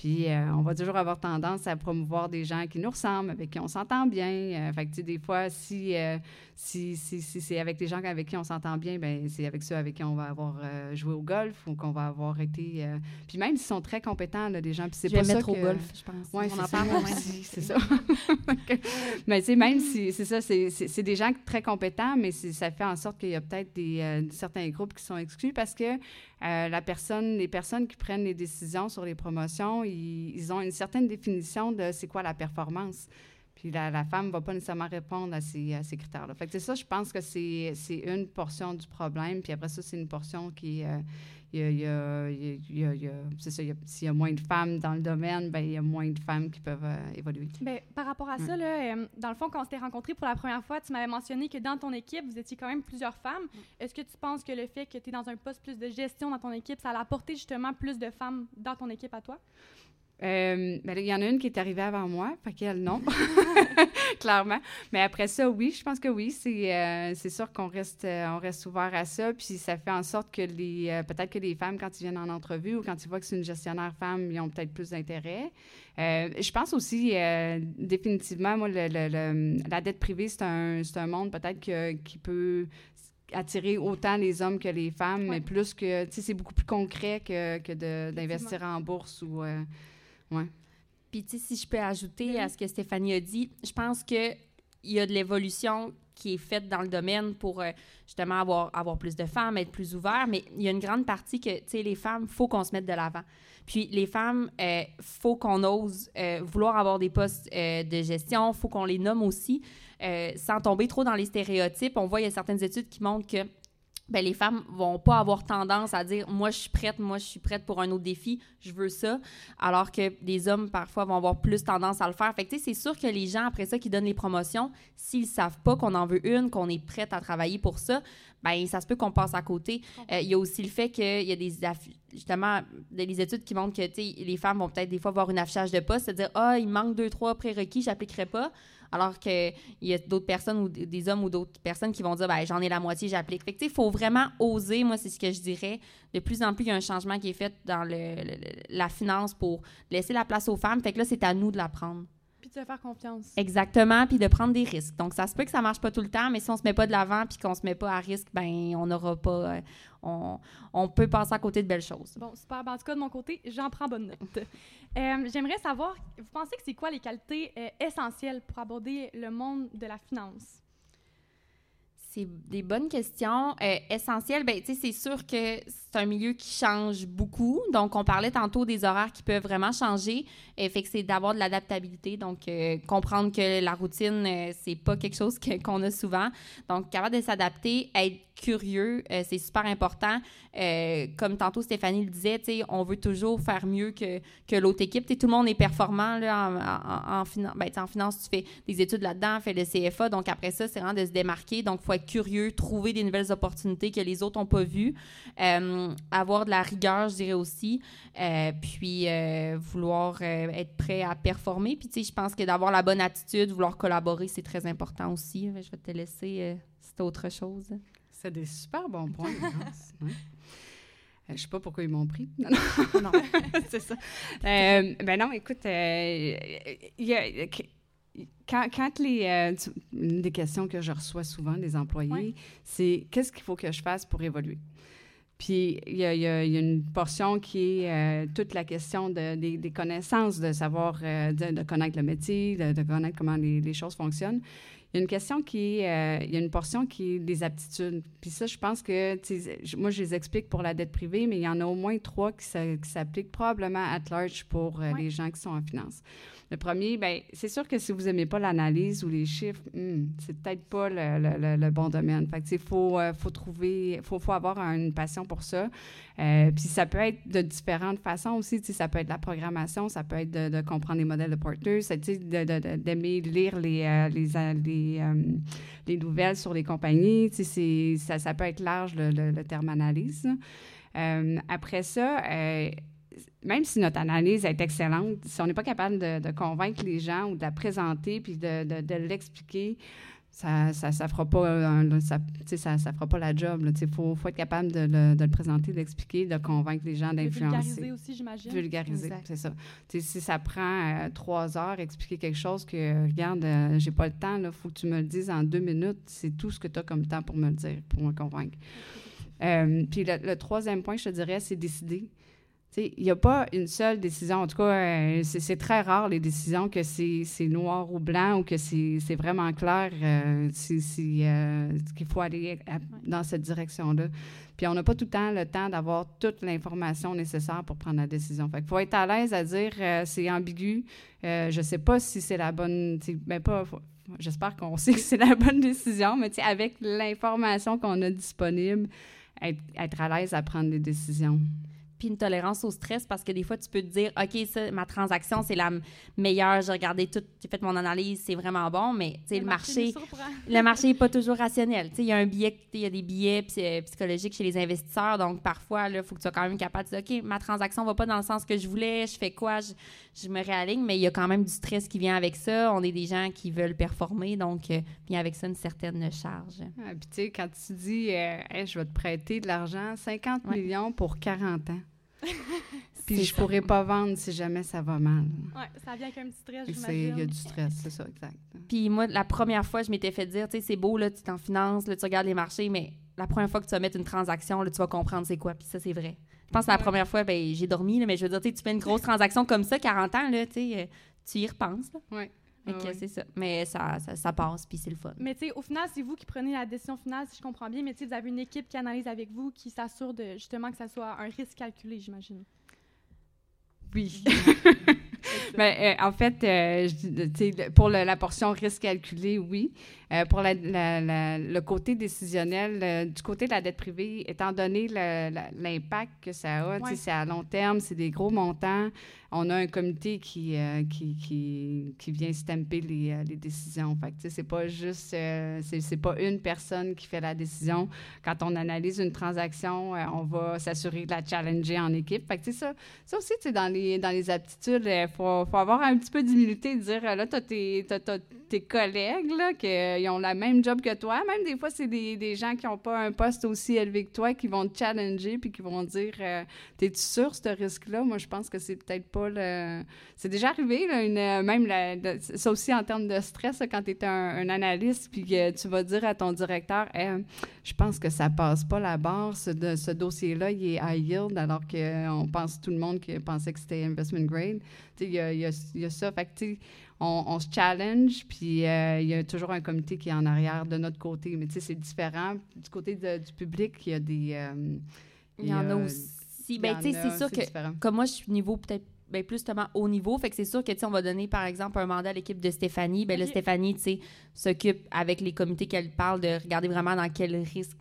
Puis euh, on va toujours avoir tendance à promouvoir des gens qui nous ressemblent, avec qui on s'entend bien. Euh, fait que, tu sais, des fois, si, euh, si, si, si c'est avec des gens avec qui on s'entend bien, ben c'est avec ceux avec qui on va avoir joué au golf ou qu'on va avoir été... puis même s'ils sont très compétents, là, des gens, puis c'est pas ça au golf, je pense. Oui, on en parle aussi, c'est ça. *laughs* mais tu sais, même si, c'est ça, c'est des gens très compétents, mais ça fait en sorte qu'il y a peut-être des, certains groupes qui sont exclus parce que la personne, les personnes qui prennent les décisions sur les promotions, ils, ont une certaine définition de c'est quoi la performance. Puis la, la femme ne va pas nécessairement répondre à ces, ces critères-là. Fait que c'est ça, je pense que c'est une portion du problème. Puis après ça, c'est une portion qui, euh, il y a, c'est ça, s'il y a moins de femmes dans le domaine, ben il y a moins de femmes qui peuvent euh, évoluer. Bien, par rapport à ça, là, euh, dans le fond, quand on s'était rencontrés pour la première fois, tu m'avais mentionné que dans ton équipe, vous étiez quand même plusieurs femmes. Est-ce que tu penses que le fait que tu es dans un poste plus de gestion dans ton équipe, ça a apporté justement plus de femmes dans ton équipe à toi? Euh, ben, il y en a une qui est arrivée avant moi, fait qu'elle, non, *laughs* clairement. Mais après ça, oui, je pense que oui, c'est euh, sûr qu'on reste, euh, on reste ouvert à ça, puis ça fait en sorte que les, peut-être que les femmes, quand ils viennent en entrevue ou quand ils voient que c'est une gestionnaire femme, ils ont peut-être plus d'intérêt. je pense aussi, définitivement, moi, le, la dette privée, c'est un, un monde peut-être qui peut attirer autant les hommes que les femmes, mais plus que, tu sais, c'est beaucoup plus concret que, que d'investir en bourse ou... Ouais. Puis, tu sais, si je peux ajouter à ce que Stéphanie a dit, je pense qu'il y a de l'évolution qui est faite dans le domaine pour euh, justement avoir, avoir plus de femmes, être plus ouvert, mais il y a une grande partie que, tu sais, les femmes, il faut qu'on se mette de l'avant. Puis les femmes, il euh, faut qu'on ose euh, vouloir avoir des postes de gestion, il faut qu'on les nomme aussi, sans tomber trop dans les stéréotypes. On voit, il y a certaines études qui montrent que ben, les femmes vont pas avoir tendance à dire moi je suis prête, moi je suis prête pour un autre défi, je veux ça, alors que des hommes parfois vont avoir plus tendance à le faire. Fait que c'est sûr que les gens après ça qui donnent les promotions, s'ils savent pas qu'on en veut une, qu'on est prête à travailler pour ça, ben ça se peut qu'on passe à côté. Euh, il y a aussi le fait qu'il y a des justement des études qui montrent que les femmes vont peut-être des fois voir une affichage de poste, se dire ah il manque deux trois prérequis, j'appliquerai pas alors qu'il y a d'autres personnes ou des hommes ou d'autres personnes qui vont dire ben, j'en ai la moitié, j'applique. Fait que, il faut vraiment oser, moi, c'est ce que je dirais. De plus en plus, il y a un changement qui est fait dans le, la finance pour laisser la place aux femmes. Fait que là, c'est à nous de la prendre. Puis de faire confiance. Exactement, puis de prendre des risques. Donc, ça se peut que ça marche pas tout le temps, mais si on se met pas de l'avant puis qu'on se met pas à risque, ben on n'aura pas... Euh, on, on, peut passer à côté de belles choses. Bon, super. Ben, en tout cas, de mon côté, j'en prends bonne note. *laughs* Euh, j'aimerais savoir, vous pensez que c'est quoi les qualités euh, essentielles pour aborder le monde de la finance? C'est des bonnes questions. Euh, essentielles, ben, c'est sûr que c'est un milieu qui change beaucoup. Donc, on parlait tantôt des horaires qui peuvent vraiment changer. et fait que c'est d'avoir de l'adaptabilité. Donc, euh, comprendre que la routine, euh, c'est pas quelque chose qu'on a souvent. Donc, capable de s'adapter, être curieux, euh, c'est super important. comme tantôt Stéphanie le disait, on veut toujours faire mieux que, l'autre équipe. tout le monde est performant ben, en, finance. Tu fais des études là-dedans, fais le CFA. Donc, après ça, c'est vraiment de se démarquer. Donc, il faut être curieux, trouver des nouvelles opportunités que les autres n'ont pas vues. Euh, avoir de la rigueur, je dirais aussi, euh, puis euh, vouloir être prêt à performer. Puis, je pense que d'avoir la bonne attitude, vouloir collaborer, c'est très important aussi. Je vais te laisser, c'est autre chose. C'est des super bons points, *laughs* ouais. Je sais pas pourquoi ils m'ont pris. Non, non. *laughs* *laughs* c'est ça. ben non, écoute, il y a, quand, quand, les une des questions que je reçois souvent des employés, c'est qu'est-ce qu'il faut que je fasse pour évoluer? Puis il y, a, une portion qui est euh, toute la question de, des, connaissances, de savoir, euh, de, connaître le métier, de, connaître comment les, choses fonctionnent. Il y a une question qui est, euh, il y a une portion qui est des aptitudes. Puis ça, je pense que, moi, je les explique pour la dette privée, mais il y en a au moins trois qui s'appliquent probablement à large pour euh, les gens qui sont en finance. Le premier, ben c'est sûr que si vous n'aimez pas l'analyse ou les chiffres, hmm, c'est peut-être pas le, le, bon domaine. Fait que, il faut, euh, faut trouver, faut, faut avoir une passion pour ça. Euh, puis ça peut être de différentes façons aussi. Ça peut être la programmation, ça peut être de, comprendre les modèles de porteurs, d'aimer lire les, euh, les, les, les, nouvelles sur les compagnies. Ça, ça peut être large, le, terme analyse. après ça, même si notre analyse est excellente, si on n'est pas capable de, convaincre les gens ou de la présenter puis de, l'expliquer, ça ne ça, fera, pas ça, ça, ça, fera pas la job. Il faut, faut, être capable de, le présenter, d'expliquer, de convaincre les gens, d'influencer. Vulgariser aussi, j'imagine. Vulgariser, c'est ça. si ça prend euh, trois heures, expliquer quelque chose que, regarde, euh, j'ai pas le temps, il faut que tu me le dises en deux minutes, c'est tout ce que tu as comme temps pour me le dire, pour me convaincre. Euh, puis le, troisième point, je te dirais, c'est décider. Il n'y a pas une seule décision. En tout cas, euh, c'est très rare les décisions que c'est noir ou blanc ou que c'est vraiment clair euh, euh, qu'il faut aller dans cette direction-là. Puis on n'a pas tout le temps le temps d'avoir toute l'information nécessaire pour prendre la décision. Fait faut être à l'aise à dire c'est ambigu. je ne sais pas si c'est la bonne. Ben pas. J'espère qu'on sait que c'est la bonne décision, mais avec l'information qu'on a disponible, être, être à l'aise à prendre des décisions puis une tolérance au stress parce que des fois, tu peux te dire, OK, ça, ma transaction, c'est la meilleure, j'ai regardé tout, j'ai fait mon analyse, c'est vraiment bon, mais le, le marché, *laughs* le marché n'est pas toujours rationnel. Il y a un il y a des billets euh, psychologiques chez les investisseurs, donc parfois, il faut que tu sois quand même capable de dire, OK, ma transaction va pas dans le sens que je voulais, je fais quoi, je, me réaligne, mais il y a quand même du stress qui vient avec ça. On est des gens qui veulent performer, donc euh, vient avec ça une certaine charge. puis tu sais, quand tu dis, euh, je vais te prêter de l'argent, 50 millions pour 40 ans. *laughs* Puis je pourrais pas vendre si jamais ça va mal. Oui, ça vient avec un petit stress, j'imagine. Il y a du stress, c'est ça, exact. Puis moi, la première fois, je m'étais fait dire, tu sais, c'est beau, là, tu t'en finances, là, tu regardes les marchés, mais la première fois que tu vas mettre une transaction, là, tu vas comprendre c'est quoi. Puis ça, c'est vrai. Je pense que la première fois, ben, j'ai dormi, là, mais je veux dire, tu fais une grosse transaction comme ça, 40 ans, là, tu euh, tu y repenses. Oui. C'est ça. Mais ça, ça, passe, puis c'est le fun. Mais tu sais, au final, c'est vous qui prenez la décision finale, si je comprends bien. Mais tu sais, vous avez une équipe qui analyse avec vous, qui s'assure de justement que ça soit un risque calculé, j'imagine. Oui. *laughs* *laughs* ben, euh, en fait, euh, pour la portion risque calculé, oui. Euh, pour le côté décisionnel, du côté de la dette privée, étant donné l'impact que ça a, c'est à long terme, c'est des gros montants on a un comité qui, qui, qui, qui, vient stamper les, les décisions. Fait que, c'est pas juste, c'est pas une personne qui fait la décision. Quand on analyse une transaction, on va s'assurer de la challenger en équipe. Fait que, ça, ça aussi, dans les, dans les aptitudes, il faut, faut, avoir un petit peu d'humilité, de dire, là, tu as tes, tes collègues, là, qui ont la même job que toi. Même des fois, c'est des, gens qui n'ont pas un poste aussi élevé que toi, qui vont te challenger, puis qui vont dire, t'es-tu sûr, ce risque-là? Moi, je pense que c'est peut-être pas c'est déjà arrivé, même ça aussi en termes de stress, quand tu es un, analyste, puis que tu vas dire à ton directeur Je pense que ça passe pas la barre, ce, de, ce dossier-là, il est high yield, alors qu'on pense tout le monde pensait que c'était investment grade. Il y a, y, a, ça. Fait que, on, on, se challenge, puis euh, il y a toujours un comité qui est en arrière de notre côté. Mais c'est différent. Du côté du public, il y a des. Euh, il y, en a aussi. Ben, c'est sûr que, comme moi, je suis niveau peut-être ben, plus justement haut niveau. Fait que c'est sûr que, on va donner, par exemple, un mandat à l'équipe de Stéphanie. Ben là, Stéphanie, tu sais, s'occupe avec les comités qu'elle parle de regarder vraiment dans quel risque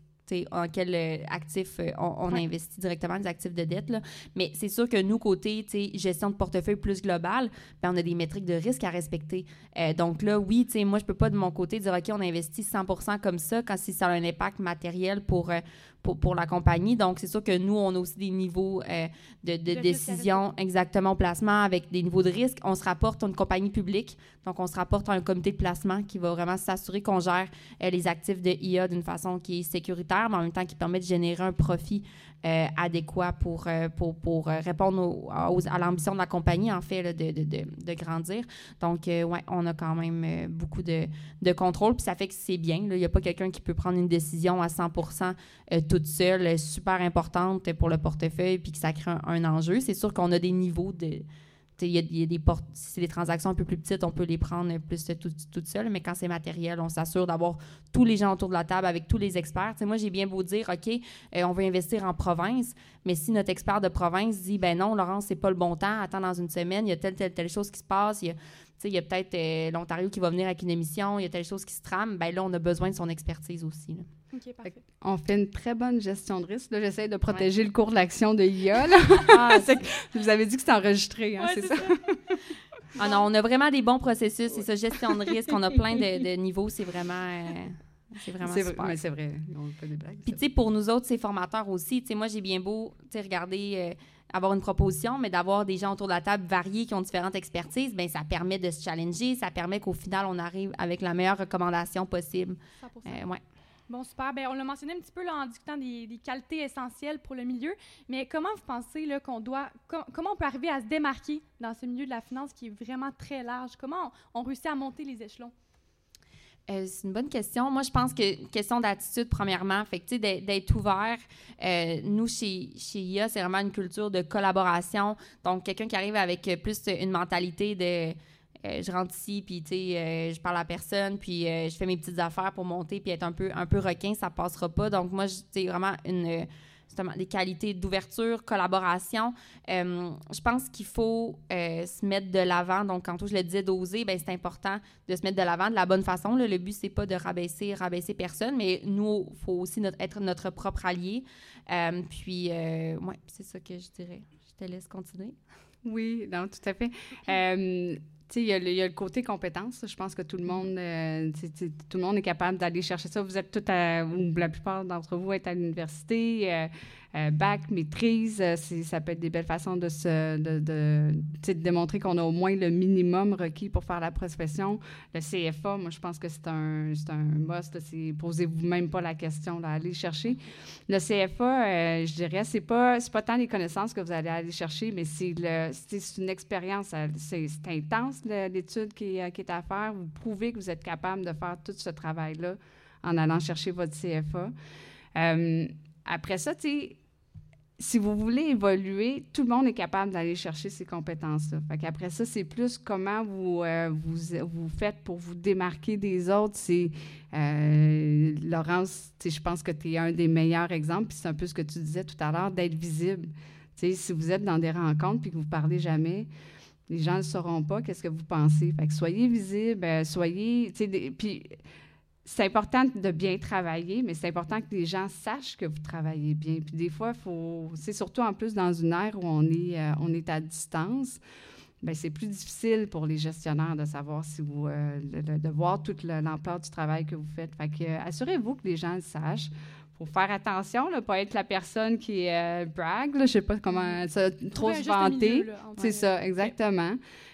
en quel euh, actif euh, on, investit directement, des actifs de dette. Là. Mais c'est sûr que nous, côté gestion de portefeuille plus global, ben, on a des métriques de risque à respecter. Euh, donc là, oui, moi, je peux pas de mon côté dire, OK, on investit 100% comme ça quand si ça a un impact matériel pour, pour, la compagnie. Donc, c'est sûr que nous, on a aussi des niveaux euh, de, décision exactement au placement avec des niveaux de risque. On se rapporte à une compagnie publique. Donc, on se rapporte à un comité de placement qui va vraiment s'assurer qu'on gère euh, les actifs de IA d'une façon qui est sécuritaire, mais en même temps qui permet de générer un profit euh, adéquat pour, euh, pour, pour euh, répondre à l'ambition de la compagnie, en fait, de, de, de, grandir. Donc, ouais, on a quand même beaucoup de, de contrôle, puis ça fait que c'est bien. Il n'y a pas quelqu'un qui peut prendre une décision à 100% toute seule, super importante pour le portefeuille, puis que ça crée un, enjeu. C'est sûr qu'on a des niveaux de il y, a des portes, si c'est des transactions un peu plus petites, on peut les prendre plus toutes tout seul, mais quand c'est matériel, on s'assure d'avoir tous les gens autour de la table avec tous les experts. moi, j'ai bien beau dire, OK, euh, on veut investir en province, mais si notre expert de province dit, ben non, Laurence, c'est pas le bon temps, attends dans une semaine, il y a telle, telle, telle chose qui se passe, il y a, il y a peut-être euh, l'Ontario qui va venir avec une émission, il y a telle chose qui se trame, ben là, on a besoin de son expertise aussi. On fait une très bonne gestion de risque. Là, j'essaie de protéger le cours de l'action de IA. *laughs* Ah, *laughs* vous avez dit que c'est enregistré, hein, c'est ça? ah non, on a vraiment des bons processus. C'est ça, gestion de risque. On a plein de, niveaux. C'est vraiment... Euh, c'est vraiment super. mais c'est vrai. On des blagues. Puis, tu sais, pour nous autres, ces formateurs aussi, tu sais, moi, j'ai bien beau, tu sais, regarder, euh, avoir une proposition, mais d'avoir des gens autour de la table variés qui ont différentes expertises, ben ça permet de se challenger, ça permet qu'au final, on arrive avec la meilleure recommandation possible. 100%. Euh, ouais. Bon, super. Bien, on l'a mentionné un petit peu là, en discutant des, qualités essentielles pour le milieu, mais comment vous pensez qu'on doit, comment on peut arriver à se démarquer dans ce milieu de la finance qui est vraiment très large? Comment on, réussit à monter les échelons? Euh, c'est une bonne question. Moi, je pense que question d'attitude, premièrement, fait que, d'être ouvert. Euh, nous, chez, chez IA, c'est vraiment une culture de collaboration. Donc, quelqu'un qui arrive avec plus une mentalité de euh, je rentre ici, puis tu sais, euh, je parle à personne, puis euh, je fais mes petites affaires pour monter, puis être un peu, un peu requin, ça passera pas. Donc, moi, c'est vraiment une, des qualités d'ouverture, collaboration. je pense qu'il faut se mettre de l'avant. Donc, quand je le disais d'oser, ben c'est important de se mettre de l'avant de la bonne façon. Le but, c'est pas de rabaisser, rabaisser personne, mais nous, il faut aussi être notre propre allié. puis, ouais, c'est ça que je dirais. Je te laisse continuer. Oui, non, tout à fait il y, a le côté compétence. Je pense que tout le monde, euh, tout le monde est capable d'aller chercher ça. Vous êtes tout à, ou la plupart d'entre vous êtes à l'université. Euh, euh, bac, maîtrise, euh, ça peut être des belles façons de se de, de, de démontrer qu'on a au moins le minimum requis pour faire la profession. Le CFA, moi, je pense que c'est un, un must. Posez-vous même pas la question d'aller chercher. Le CFA, euh, je dirais, c'est pas, pas tant les connaissances que vous allez aller chercher, mais c'est une expérience. C'est intense, l'étude qui, est à faire. Vous prouvez que vous êtes capable de faire tout ce travail-là en allant chercher votre CFA. Après ça, tu si vous voulez évoluer, tout le monde est capable d'aller chercher ces compétences-là. Fait ça, c'est plus comment vous, euh, vous, vous, faites pour vous démarquer des autres. C'est euh, Laurence, je pense que tu es un des meilleurs exemples, puis c'est un peu ce que tu disais tout à l'heure, d'être visible. sais, si vous êtes dans des rencontres puis que vous ne parlez jamais, les gens ne sauront pas qu'est-ce que vous pensez. Fait soyez visible, euh, soyez. Puis c'est important de bien travailler, mais c'est important que les gens sachent que vous travaillez bien. Puis des fois, faut, c'est surtout en plus dans une ère où on est, euh, on est à distance, bien, c'est plus difficile pour les gestionnaires de savoir si vous, euh, de, voir toute l'ampleur du travail que vous faites. Fait que, euh, assurez-vous que les gens le sachent. Faut faire attention, ne pas être la personne qui brag, je sais pas comment ça, trop se vanter. C'est ça, exactement.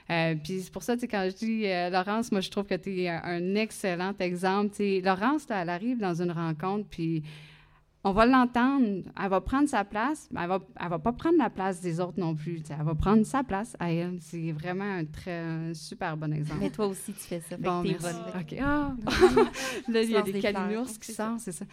Euh, puis c'est pour ça, quand je dis euh, Laurence, moi, je trouve que tu es un excellent exemple. Laurence, elle arrive dans une rencontre, puis on va l'entendre, elle va prendre sa place, mais elle va, elle va pas prendre la place des autres non plus. Elle va prendre sa place à elle. C'est vraiment un très super bon exemple. Mais toi aussi, tu fais ça. Bon, merci. OK. Ah, *laughs* *laughs* là, il y a des calinours qui sortent, c'est ça.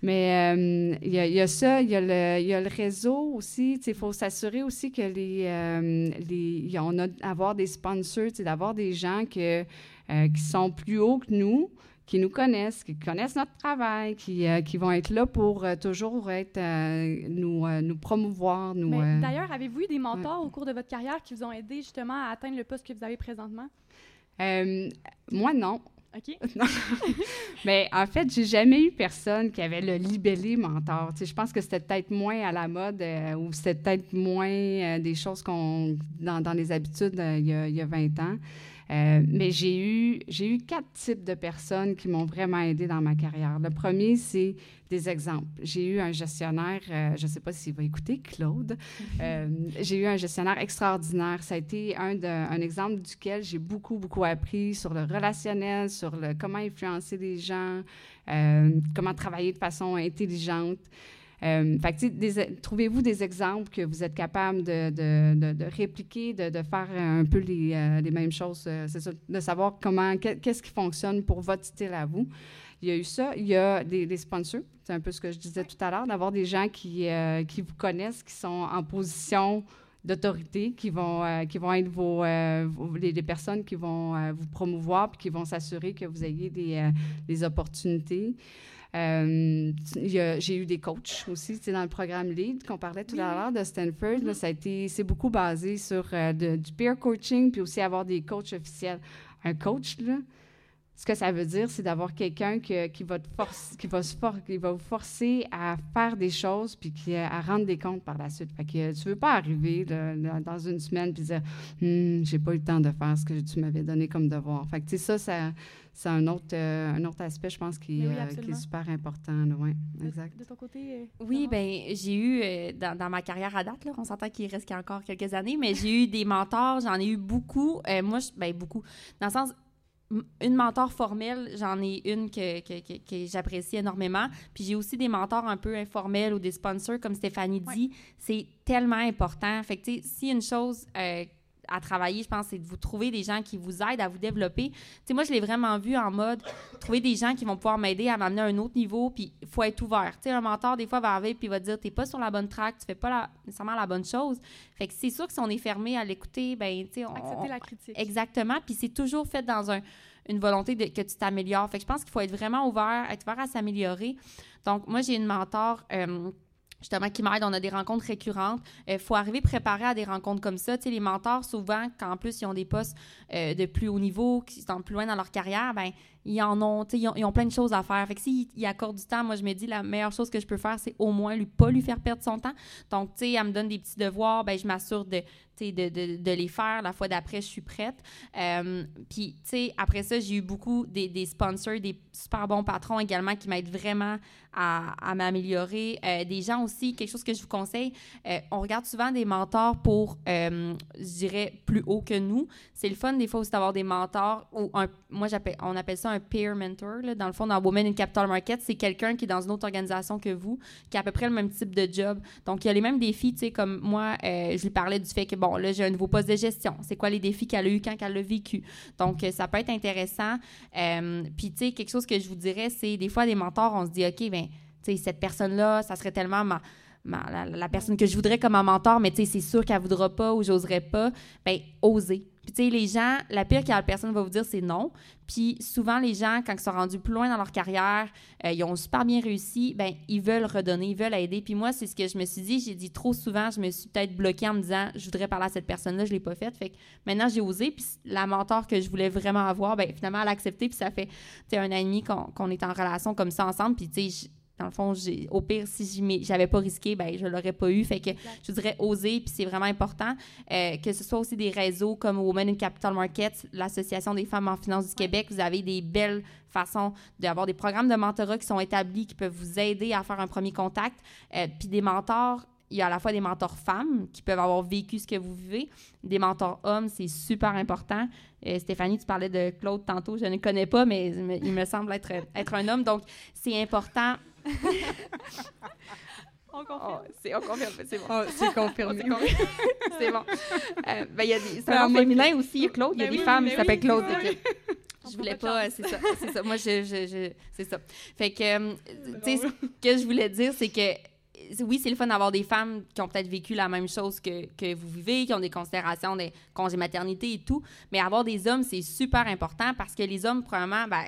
Mais euh, il, y a, il, y a, ça, il y a le, il y a le réseau aussi. Il faut s'assurer aussi que les, euh, les, on a avoir des sponsors, d'avoir des gens que, euh, qui sont plus hauts que nous, qui nous connaissent, qui connaissent notre travail, qui, euh, qui vont être là pour euh, toujours être, euh, nous, nous promouvoir. Nous, D'ailleurs, avez-vous eu des mentors au cours de votre carrière qui vous ont aidé justement à atteindre le poste que vous avez présentement? moi, non. OK. *laughs* Mais en fait, j'ai jamais eu personne qui avait le libellé mentor. je pense que c'était peut-être moins à la mode ou c'était peut-être moins des choses qu'on dans, dans, les habitudes il y, a, il y a 20 ans. Euh, mais j'ai eu, j'ai eu quatre types de personnes qui m'ont vraiment aidé dans ma carrière. Le premier, c'est des exemples. J'ai eu un gestionnaire, euh, je ne sais pas s'il va écouter, Claude. Euh, j'ai eu un gestionnaire extraordinaire. Ça a été un, un exemple duquel j'ai beaucoup, beaucoup appris sur le relationnel, sur le, comment influencer les gens, comment travailler de façon intelligente. Euh, trouvez-vous des exemples que vous êtes capable de, répliquer, de, faire un peu les, euh, mêmes choses, euh, de savoir comment, qu'est-ce qui fonctionne pour votre style à vous? Il y a eu ça. Il y a des, sponsors. C'est un peu ce que je disais tout à l'heure, d'avoir des gens qui, qui vous connaissent, qui sont en position d'autorité qui vont euh, être les, personnes qui vont vous promouvoir puis qui vont s'assurer que vous ayez des opportunités. J'ai eu des coachs aussi, c'est dans le programme Lead qu'on parlait tout à l'heure de Stanford. Ça a été, c'est beaucoup basé sur du peer coaching puis aussi avoir des coachs officiels. Un coach là, ce que ça veut dire, c'est d'avoir quelqu'un qui, va te force, qui, va se qui va vous forcer à faire des choses puis qui, à rendre des comptes par la suite. Fait que tu veux pas arriver dans une semaine puis dire hm, j'ai pas eu le temps de faire ce que tu m'avais donné comme devoir. Fait que ça, ça c'est un autre, euh, un autre aspect, je pense, qui, euh, est super important. ouais, exact. De, ton côté? Euh, oui, ben j'ai eu, dans, dans, ma carrière à date, là, on s'entend qu'il reste encore quelques années, mais j'ai eu des mentors, j'en ai eu beaucoup. moi, ben beaucoup. Dans le sens, une mentor formelle, j'en ai une que, que, que, j'apprécie énormément. Puis j'ai aussi des mentors un peu informels ou des sponsors, comme Stéphanie dit. C'est tellement important. Fait que, si une chose euh, à travailler, je pense, c'est de vous trouver des gens qui vous aident à vous développer. sais, moi, je l'ai vraiment vu en mode trouver des gens qui vont pouvoir m'aider à m'amener à un autre niveau, puis il faut être ouvert. sais, un mentor, des fois, va arriver puis va dire T'es pas sur la bonne track, tu fais pas la, nécessairement la bonne chose. Fait que c'est sûr que si on est fermé à l'écouter, ben, tu sais, on. Accepter la critique. Exactement. Puis c'est toujours fait dans un, une volonté de, que tu t'améliores. Fait que je pense qu'il faut être vraiment ouvert, être ouvert à s'améliorer. Donc, moi, j'ai une mentor. Euh, justement, qui m'aide. On a des rencontres récurrentes. Il euh, faut arriver préparé à des rencontres comme ça. Tu sais, les mentors, souvent, quand en plus ils ont des postes euh, de plus haut niveau, qui sont plus loin dans leur carrière, ben ils en ont, tu sais, ils ont, plein de choses à faire. Fait que s'ils accordent du temps, moi, je me dis, la meilleure chose que je peux faire, c'est au moins lui pas lui faire perdre son temps. Donc, tu sais, elle me donne des petits devoirs, ben je m'assure de, de, de, de, les faire. La fois d'après, je suis prête. Euh, puis, tu sais, après ça, j'ai eu beaucoup des, des, sponsors, des super bons patrons également qui m'aident vraiment à, à m'améliorer. Euh, des gens aussi, quelque chose que je vous conseille, euh, on regarde souvent des mentors pour, je dirais, plus haut que nous. C'est le fun, des fois, aussi d'avoir des mentors ou un, moi, j'appelle, on appelle ça un peer mentor. Là. Dans le fond, dans Women in Capital Market, c'est quelqu'un qui est dans une autre organisation que vous, qui a à peu près le même type de job. Donc, il y a les mêmes défis, tu sais, comme moi, je lui parlais du fait que, bon, là, j'ai un nouveau poste de gestion. C'est quoi les défis qu'elle a eu quand elle l'a vécu? Donc, euh, ça peut être intéressant. Euh, puis, tu sais, quelque chose que je vous dirais, c'est des fois, des mentors, on se dit, OK, ben, tu sais, cette personne-là, ça serait tellement la, personne que je voudrais comme un mentor, mais tu sais, c'est sûr qu'elle voudra pas ou j'oserais pas. Ben, oser. Puis, tu sais, les gens, la pire que la personne va vous dire, c'est non. Puis, souvent, les gens, quand ils sont rendus plus loin dans leur carrière, euh, ils ont super bien réussi, ben ils veulent redonner, ils veulent aider. Puis moi, c'est ce que je me suis dit. J'ai dit trop souvent, je me suis peut-être bloquée en me disant, je voudrais parler à cette personne-là, je l'ai pas faite. Fait que maintenant, j'ai osé. Puis la mentor que je voulais vraiment avoir, ben finalement, elle a accepté. Puis ça fait, tu sais, un an et demi qu'on est en relation comme ça ensemble. Puis, tu sais, dans le fond, au pire, si j'avais pas risqué, ben je l'aurais pas eu. Fait que je voudrais oser, puis c'est vraiment important euh, que ce soit aussi des réseaux comme Women in Capital Markets, l'Association des femmes en finance du Québec. Vous avez des belles façons d'avoir des programmes de mentorat qui sont établis, qui peuvent vous aider à faire un premier contact. Euh, puis des mentors il y a à la fois des mentors femmes qui peuvent avoir vécu ce que vous vivez, des mentors hommes, c'est super important. Euh, Stéphanie, tu parlais de Claude tantôt, je ne connais pas, mais il me semble être, être un homme. Donc, c'est important *laughs* on confirme. Oh, c'est, on confirme, c'est bon. Oh, c'est confirmé. c'est *laughs* bon. Euh, ben, y a des, c'est un nom féminin aussi, Claude. Il y a ben des femmes qui s'appellent Claude. Je voulais pas, c'est ça, c'est ça. Moi, je, je, je c'est ça. Fait que, euh, tu sais, ce que je voulais dire, c'est que oui, c'est le fun d'avoir des femmes qui ont peut-être vécu la même chose que, que, vous vivez, qui ont des considérations des congés maternité et tout, mais avoir des hommes, c'est super important parce que les hommes, probablement, ben,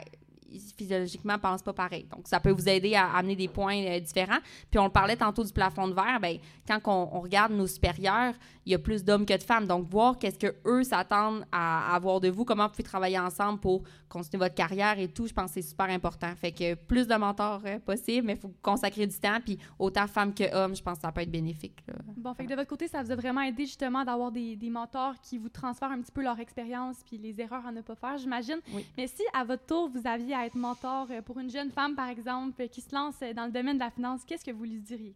physiologiquement pensent pas pareil. Donc, ça peut vous aider à amener des points euh, différents. Puis, on le parlait tantôt du plafond de verre. Bien, quand on, regarde nos supérieurs, il y a plus d'hommes que de femmes. Donc, voir qu'est-ce que eux s'attendent à, avoir de vous, comment vous pouvez travailler ensemble pour continuer votre carrière et tout, je pense que c'est super important. Fait que plus de mentors euh, possible, mais il faut consacrer du temps. Puis, autant femmes que hommes, je pense que ça peut être bénéfique. Bon, fait que de votre côté, ça vous a vraiment aidé justement d'avoir des, des mentors qui vous transfèrent un petit peu leur expérience puis les erreurs à ne pas faire, j'imagine. Oui. Mais si, à votre tour, vous aviez à être mentor euh, pour une jeune femme, par exemple, qui se lance dans le domaine de la finance, qu'est-ce que vous lui diriez?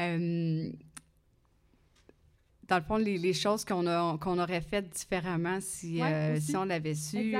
Euh, dans le fond, les, choses qu'on qu'on aurait faites différemment si, euh, si on l'avait su.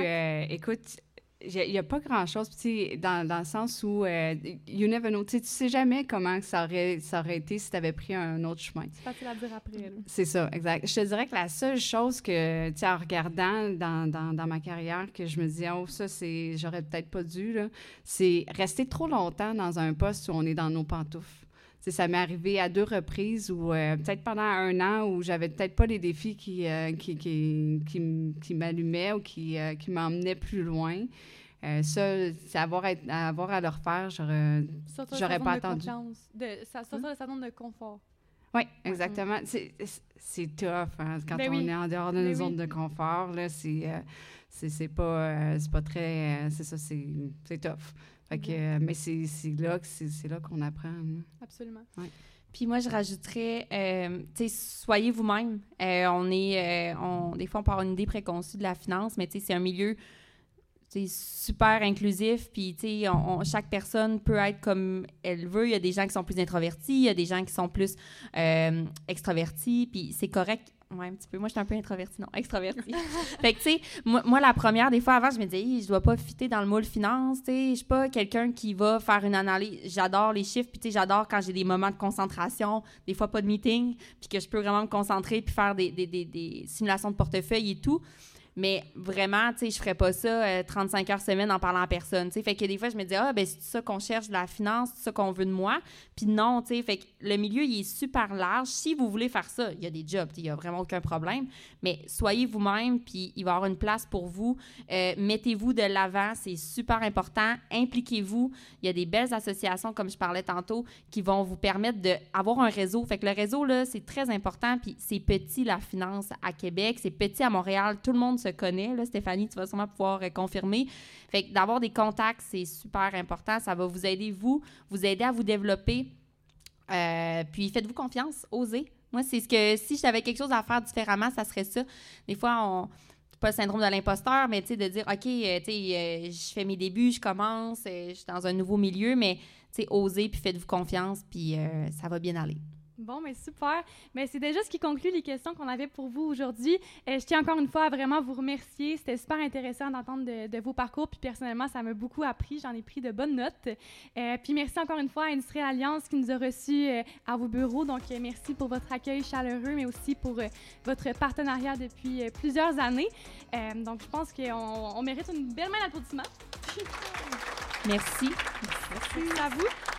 écoute, il n'y a pas grand-chose, dans, dans le sens où, euh, you never know, tu sais jamais comment ça aurait, ça aurait été si tu avais pris un autre chemin. C'est facile à dire après. C'est ça, exact. Je te dirais que la seule chose que, tu sais, en regardant dans, dans, dans, ma carrière, que je me dis, oh, ça, c'est, j'aurais peut-être pas dû, c'est rester trop longtemps dans un poste où on est dans nos pantoufles ça m'est arrivé à deux reprises ou peut-être pendant un an où j'avais peut-être pas les défis qui, qui, qui, qui, m'allumaient ou qui, qui m'emmenaient plus loin. ça, c'est avoir, à, avoir à le refaire, j'aurais, j'aurais pas attendu. De, ça sort de de confort. Oui, exactement. C'est tough hein, quand ben on est en dehors de ben nos zones de confort. Là, c'est, euh, c'est, pas, euh, c'est pas très. Euh, c'est ça, c'est, tough. Fait que, mais c'est, là, c'est, là qu'on apprend. Hein. Absolument. Puis moi, je rajouterais, tu sais, soyez vous-même. on est, on, des fois, on part une idée préconçue de la finance, mais tu sais, c'est un milieu c'est super inclusif, puis chaque personne peut être comme elle veut. Il y a des gens qui sont plus introvertis, il y a des gens qui sont plus euh, extrovertis, puis c'est correct. Ouais, un petit peu. Moi, je suis un peu introvertie, non, extravertie. *laughs* fait que, tu sais, moi, la première, des fois, avant, je me disais, je dois pas fitter dans le moule finance, tu sais. Je suis pas quelqu'un qui va faire une analyse. J'adore les chiffres, puis, tu sais, j'adore quand j'ai des moments de concentration, des fois pas de meeting, puis que je peux vraiment me concentrer, puis faire des, des, des, des simulations de portefeuille et tout. Mais vraiment, tu sais, je ferais pas ça 35 euh, heures semaine en parlant à personne, tu sais. Fait que des fois, je me dis, ah, ben, c'est ça qu'on cherche de la finance, c'est ça qu'on veut de moi. Puis non, tu sais. Fait que le milieu, il est super large. Si vous voulez faire ça, il y a des jobs, il y a vraiment aucun problème. Mais soyez vous-même, puis il va y avoir une place pour vous. Euh, mettez-vous de l'avant, c'est super important. Impliquez-vous. Il y a des belles associations, comme je parlais tantôt, qui vont vous permettre d'avoir un réseau. Fait que le réseau, là, c'est très important. Puis c'est petit, la finance à Québec. C'est petit à Montréal. Tout le monde se connaît. Là, Stéphanie, tu vas sûrement pouvoir euh, confirmer. Fait que d'avoir des contacts, c'est super important. Ça va vous aider, vous, vous aider à vous développer. Euh, puis faites-vous confiance, osez. Moi, c'est ce que si j'avais quelque chose à faire différemment, ça serait ça. Des fois, on pas le syndrome de l'imposteur, mais tu sais, de dire, OK, euh, tu sais, je fais mes débuts, je commence, je suis dans un nouveau milieu, mais tu sais, osez, puis faites-vous confiance, puis ça va bien aller. Bon, mais super. Mais c'est déjà ce qui conclut les questions qu'on avait pour vous aujourd'hui. Euh, je tiens encore une fois à vraiment vous remercier. C'était super intéressant d'entendre de, vos parcours. Puis personnellement, ça m'a beaucoup appris. J'en ai pris de bonnes notes. Euh, puis merci encore une fois à Industrial Alliance qui nous a reçus euh, à vos bureaux. Donc merci pour votre accueil chaleureux, mais aussi pour votre partenariat depuis plusieurs années. donc je pense qu'on on mérite une belle main d'applaudissement. Merci. Merci à vous.